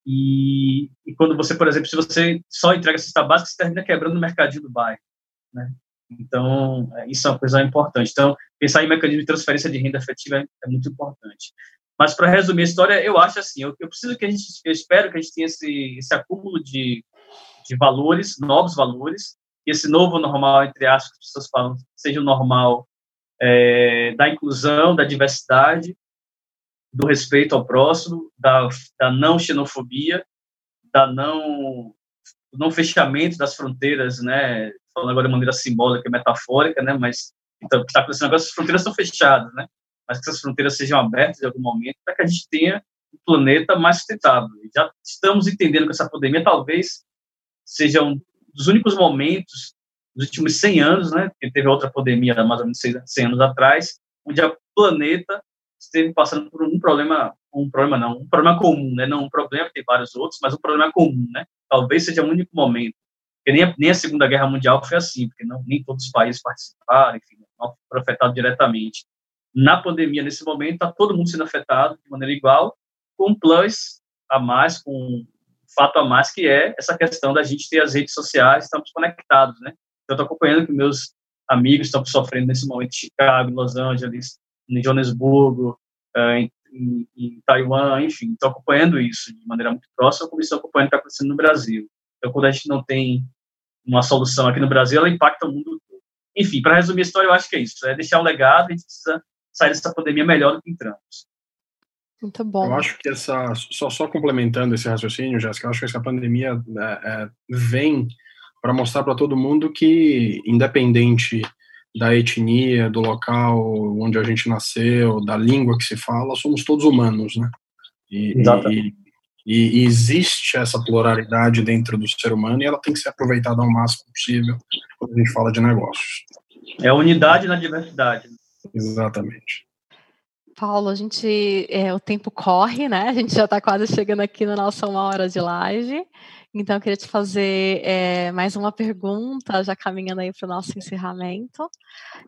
e, e, quando você, por exemplo, se você só entrega a cesta básica, você termina quebrando o mercadinho do bairro, né? Então, é, isso é uma coisa importante. Então, pensar em mecanismo de transferência de renda efetiva é, é muito importante. Mas, para resumir a história, eu acho assim, eu, eu, preciso que a gente, eu espero que a gente tenha esse, esse acúmulo de, de valores, novos valores, e esse novo normal, entre aspas, as pessoas falam, seja o normal é, da inclusão, da diversidade, do respeito ao próximo, da, da não xenofobia, da não do não fechamento das fronteiras, né? Falando agora de maneira simbólica metafórica, né? Mas então, está acontecendo agora, as fronteiras são fechadas, né? Mas que essas fronteiras sejam abertas em algum momento para que a gente tenha um planeta mais sustentável. Já estamos entendendo que essa pandemia talvez seja um dos únicos momentos dos últimos 100 anos, né? Que teve outra pandemia há mais ou menos 100 anos atrás, onde o planeta esteve passando por um problema, um problema não, um problema comum, né? Não um problema, tem vários outros, mas um problema comum, né? Talvez seja o único momento. Porque nem a, nem a Segunda Guerra Mundial foi assim, porque não, nem todos os países participaram, enfim, não foram afetados diretamente. Na pandemia, nesse momento, está todo mundo sendo afetado de maneira igual, com um plus a mais, com um fato a mais, que é essa questão da gente ter as redes sociais, estamos conectados, né? Eu estou acompanhando que meus amigos estão sofrendo nesse momento em Chicago, em Los Angeles, em Joanesburgo, eh, em, em, em Taiwan, enfim, estou acompanhando isso de maneira muito próxima, como estou acompanhando o que está acontecendo no Brasil. Então, quando a gente não tem uma solução aqui no Brasil, ela impacta o mundo todo. Enfim, para resumir a história, eu acho que é isso. É deixar um legado, a gente precisa sair dessa pandemia melhor do que entramos. Muito bom. Eu acho que essa, só, só complementando esse raciocínio, Jéssica, eu acho que essa pandemia é, é, vem para mostrar para todo mundo que, independente da etnia, do local onde a gente nasceu, da língua que se fala, somos todos humanos, né? E, e, e, existe essa pluralidade dentro do ser humano e ela tem que ser aproveitada ao máximo possível quando a gente fala de negócios. É unidade na diversidade. Exatamente. Paulo, a gente, é, o tempo corre, né? A gente já está quase chegando aqui na nossa uma hora de live. Então, eu queria te fazer é, mais uma pergunta, já caminhando aí para o nosso encerramento.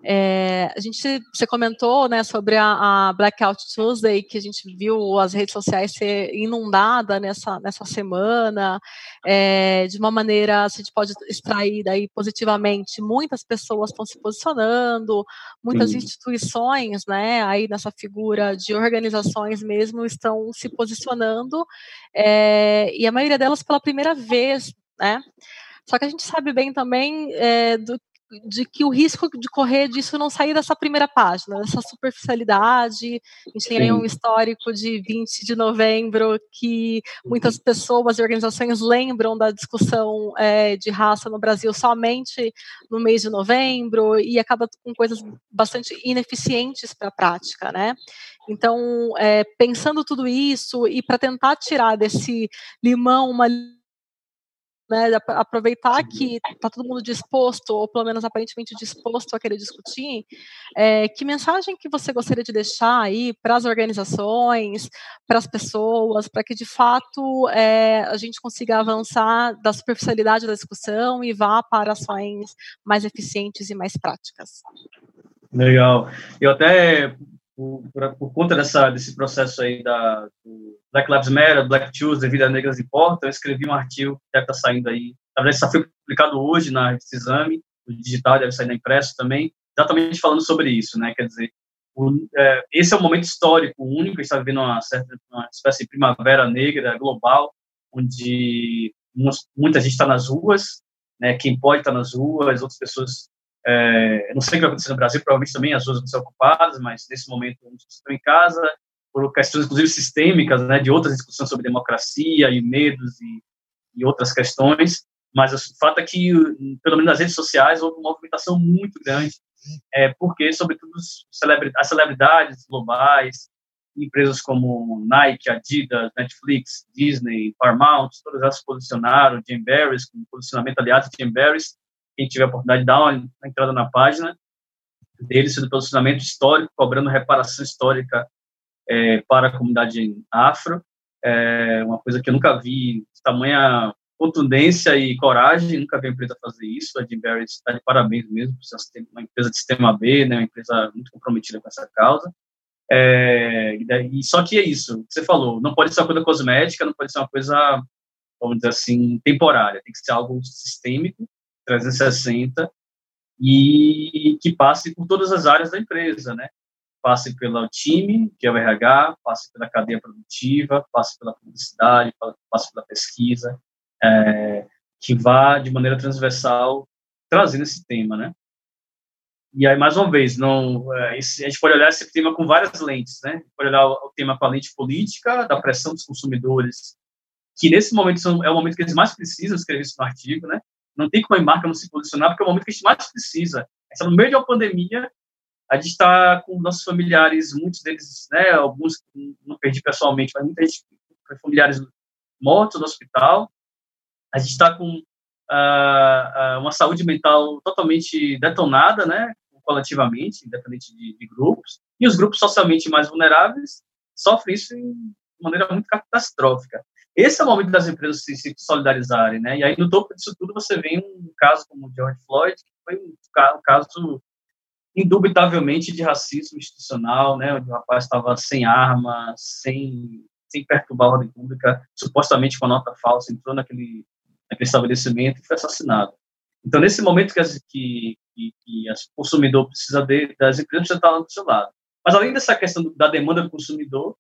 É, a gente, você comentou, né, sobre a, a, Blackout Tuesday, que a gente viu as redes sociais ser inundada nessa, nessa semana, é, de uma maneira, a gente pode extrair daí positivamente, muitas pessoas estão se posicionando, muitas Sim. instituições, né, aí nessa figura de organizações mesmo, estão se posicionando, e a maioria delas pela primeira vez, né? Só que a gente sabe bem também é, do, de que o risco de correr disso não sair dessa primeira página, dessa superficialidade. A gente tem aí um histórico de 20 de novembro que muitas uhum. pessoas e organizações lembram da discussão é, de raça no Brasil somente no mês de novembro e acaba com coisas bastante ineficientes para a prática, né? Então, é, pensando tudo isso e para tentar tirar desse limão uma né, aproveitar que está todo mundo disposto, ou pelo menos aparentemente disposto a querer discutir, é, que mensagem que você gostaria de deixar aí para as organizações, para as pessoas, para que de fato é, a gente consiga avançar da superficialidade da discussão e vá para ações mais eficientes e mais práticas? Legal. Eu até por, por, conta dessa, desse processo aí da Black Lives Matter, Black Tuesday, Vidas Negras Importam, eu escrevi um artigo que deve estar saindo aí, na verdade, só foi publicado hoje na revista Exame, o digital deve sair na impresso também, exatamente falando sobre isso, né, quer dizer, o, é, esse é um momento histórico único, a gente está vivendo uma, certa, uma espécie de primavera negra global, onde muita gente está nas ruas, né, quem pode estar tá nas ruas, outras pessoas é, não sei o que vai acontecer no Brasil, provavelmente também as ruas vão ser ocupadas, mas nesse momento estão em casa, por questões, inclusive, sistêmicas, né, de outras discussões sobre democracia e medos e, e outras questões, mas o fato é que, pelo menos nas redes sociais, houve uma movimentação muito grande, é, porque, sobretudo, as celebridades globais, empresas como Nike, Adidas, Netflix, Disney, Paramount, todas elas se posicionaram, Jim Barris, com posicionamento, aliás, Jim Barris, quem tiver a oportunidade de dar uma entrada na página dele, sendo posicionamento histórico, cobrando reparação histórica é, para a comunidade afro, é uma coisa que eu nunca vi, tamanha contundência e coragem, nunca vi a empresa fazer isso, a Jim Barris está de parabéns mesmo, por uma empresa de sistema B, né, uma empresa muito comprometida com essa causa, é, e só que é isso, você falou, não pode ser uma coisa cosmética, não pode ser uma coisa, vamos dizer assim, temporária, tem que ser algo sistêmico, 360, e que passe por todas as áreas da empresa, né? Passe pelo time, que é o RH, passe pela cadeia produtiva, passe pela publicidade, passe pela pesquisa, é, que vá de maneira transversal trazendo esse tema, né? E aí, mais uma vez, não, é, a gente pode olhar esse tema com várias lentes, né? Pode olhar o, o tema com a lente política, da pressão dos consumidores, que nesse momento são, é o momento que eles mais precisam escrever isso no artigo, né? Não tem como a marca não se posicionar, porque é o momento que a gente mais precisa. Está no meio de uma pandemia, a gente está com nossos familiares, muitos deles, né? Alguns não perdi pessoalmente, mas muita gente familiares mortos no hospital. A gente está com uh, uma saúde mental totalmente detonada, né? coletivamente, independente de, de, grupos, e os grupos socialmente mais vulneráveis sofrem isso de maneira muito catastrófica. Esse é o momento das empresas se, se solidarizarem, né? E aí, no topo disso tudo, você vê um caso como o George Floyd, que foi um, caso indubitavelmente de racismo institucional, né? Onde o rapaz estava sem arma, sem, sem perturbar a ordem pública, supostamente com a nota falsa, entrou naquele, naquele estabelecimento e foi assassinado. Então, nesse momento que, as, que, que, que o consumidor precisa de, das empresas, precisa estar do seu lado. Mas, além dessa questão da demanda do consumidor,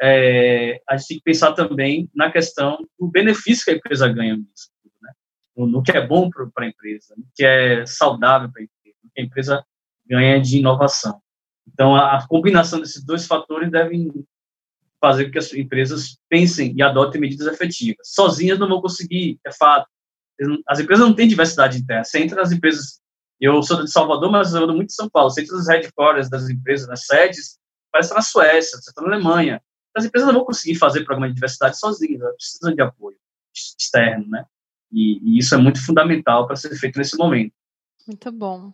é, a gente tem que pensar também na questão do benefício que a empresa ganha nisso, né? no, no, que é bom para a empresa, no que é saudável para a empresa, no que a empresa ganha de inovação. Então, a, a combinação desses dois fatores devem fazer com que as empresas pensem e adotem medidas efetivas. Sozinhas não vão conseguir, é fato. As empresas não têm diversidade interna. Você entra nas empresas, eu sou de Salvador, mas eu ando muito em São Paulo. Você entra nas headquarters das empresas, nas sedes, parece na Suécia, você está na Alemanha. As empresas não vão conseguir fazer programa de diversidade sozinhas, elas precisam de apoio externo, né? E, e isso é muito fundamental para ser feito nesse momento. Muito bom.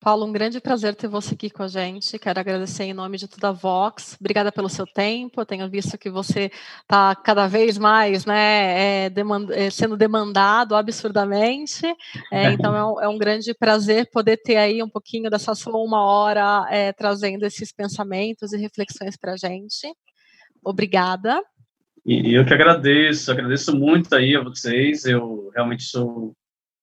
Paulo, um grande prazer ter você aqui com a gente. Quero agradecer em nome de toda a Vox. Obrigada pelo seu tempo. Eu tenho visto que você está cada vez mais né, é, demanda, é, sendo demandado absurdamente. É, então é um, é um, grande prazer poder ter aí um pouquinho dessa sua uma hora é, trazendo esses pensamentos e reflexões para a gente. Obrigada. E eu que agradeço, agradeço muito aí a vocês. Eu realmente sou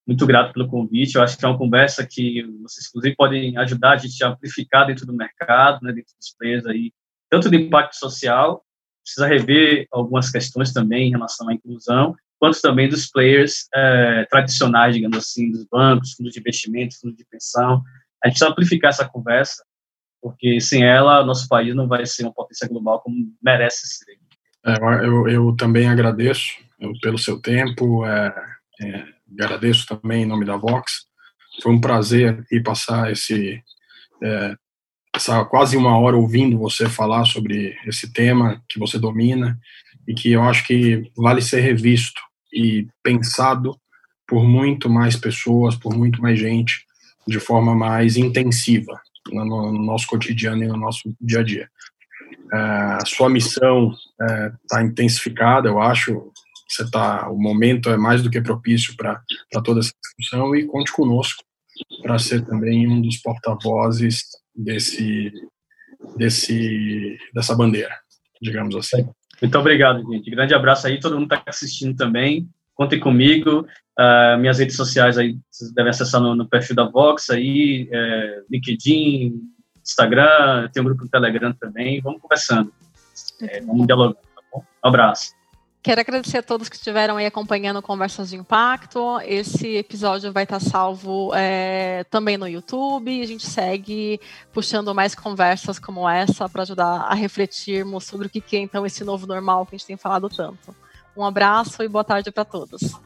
muito grato pelo convite. Eu acho que é uma conversa que vocês, inclusive, podem ajudar a gente a amplificar dentro do mercado, né, dentro dos players aí, tanto do impacto social, precisa rever algumas questões também em relação à inclusão, quanto também dos players é, tradicionais, digamos assim, dos bancos, fundos de investimento, fundos de pensão. A gente precisa amplificar essa conversa, porque sem ela, nosso país não vai ser uma potência global como merece ser. É, eu, eu, também agradeço pelo seu tempo, é, é agradeço também em nome da Vox. Foi um prazer aqui passar esse é, essa quase uma hora ouvindo você falar sobre esse tema que você domina e que eu acho que vale ser revisto e pensado por muito mais pessoas, por muito mais gente, de forma mais intensiva no, no nosso cotidiano e no nosso dia a dia. É, a sua missão está é, intensificada, eu acho, você tá, o momento é mais do que propício para toda essa discussão e conte conosco para ser também um dos porta-vozes desse, desse, dessa bandeira, digamos assim. Muito obrigado, gente. Grande abraço aí, todo mundo está assistindo também. Contem comigo. Uh, minhas redes sociais aí, vocês devem acessar no, no perfil da Vox aí, é, LinkedIn, Instagram, tem um grupo no Telegram também. Vamos conversando. É, vamos dialogar, tá bom? Um abraço. Quero agradecer a todos que estiveram aí acompanhando Conversas de Impacto. Esse episódio vai estar salvo é, também no YouTube. A gente segue puxando mais conversas como essa para ajudar a refletirmos sobre o que é então esse novo normal que a gente tem falado tanto. Um abraço e boa tarde para todos.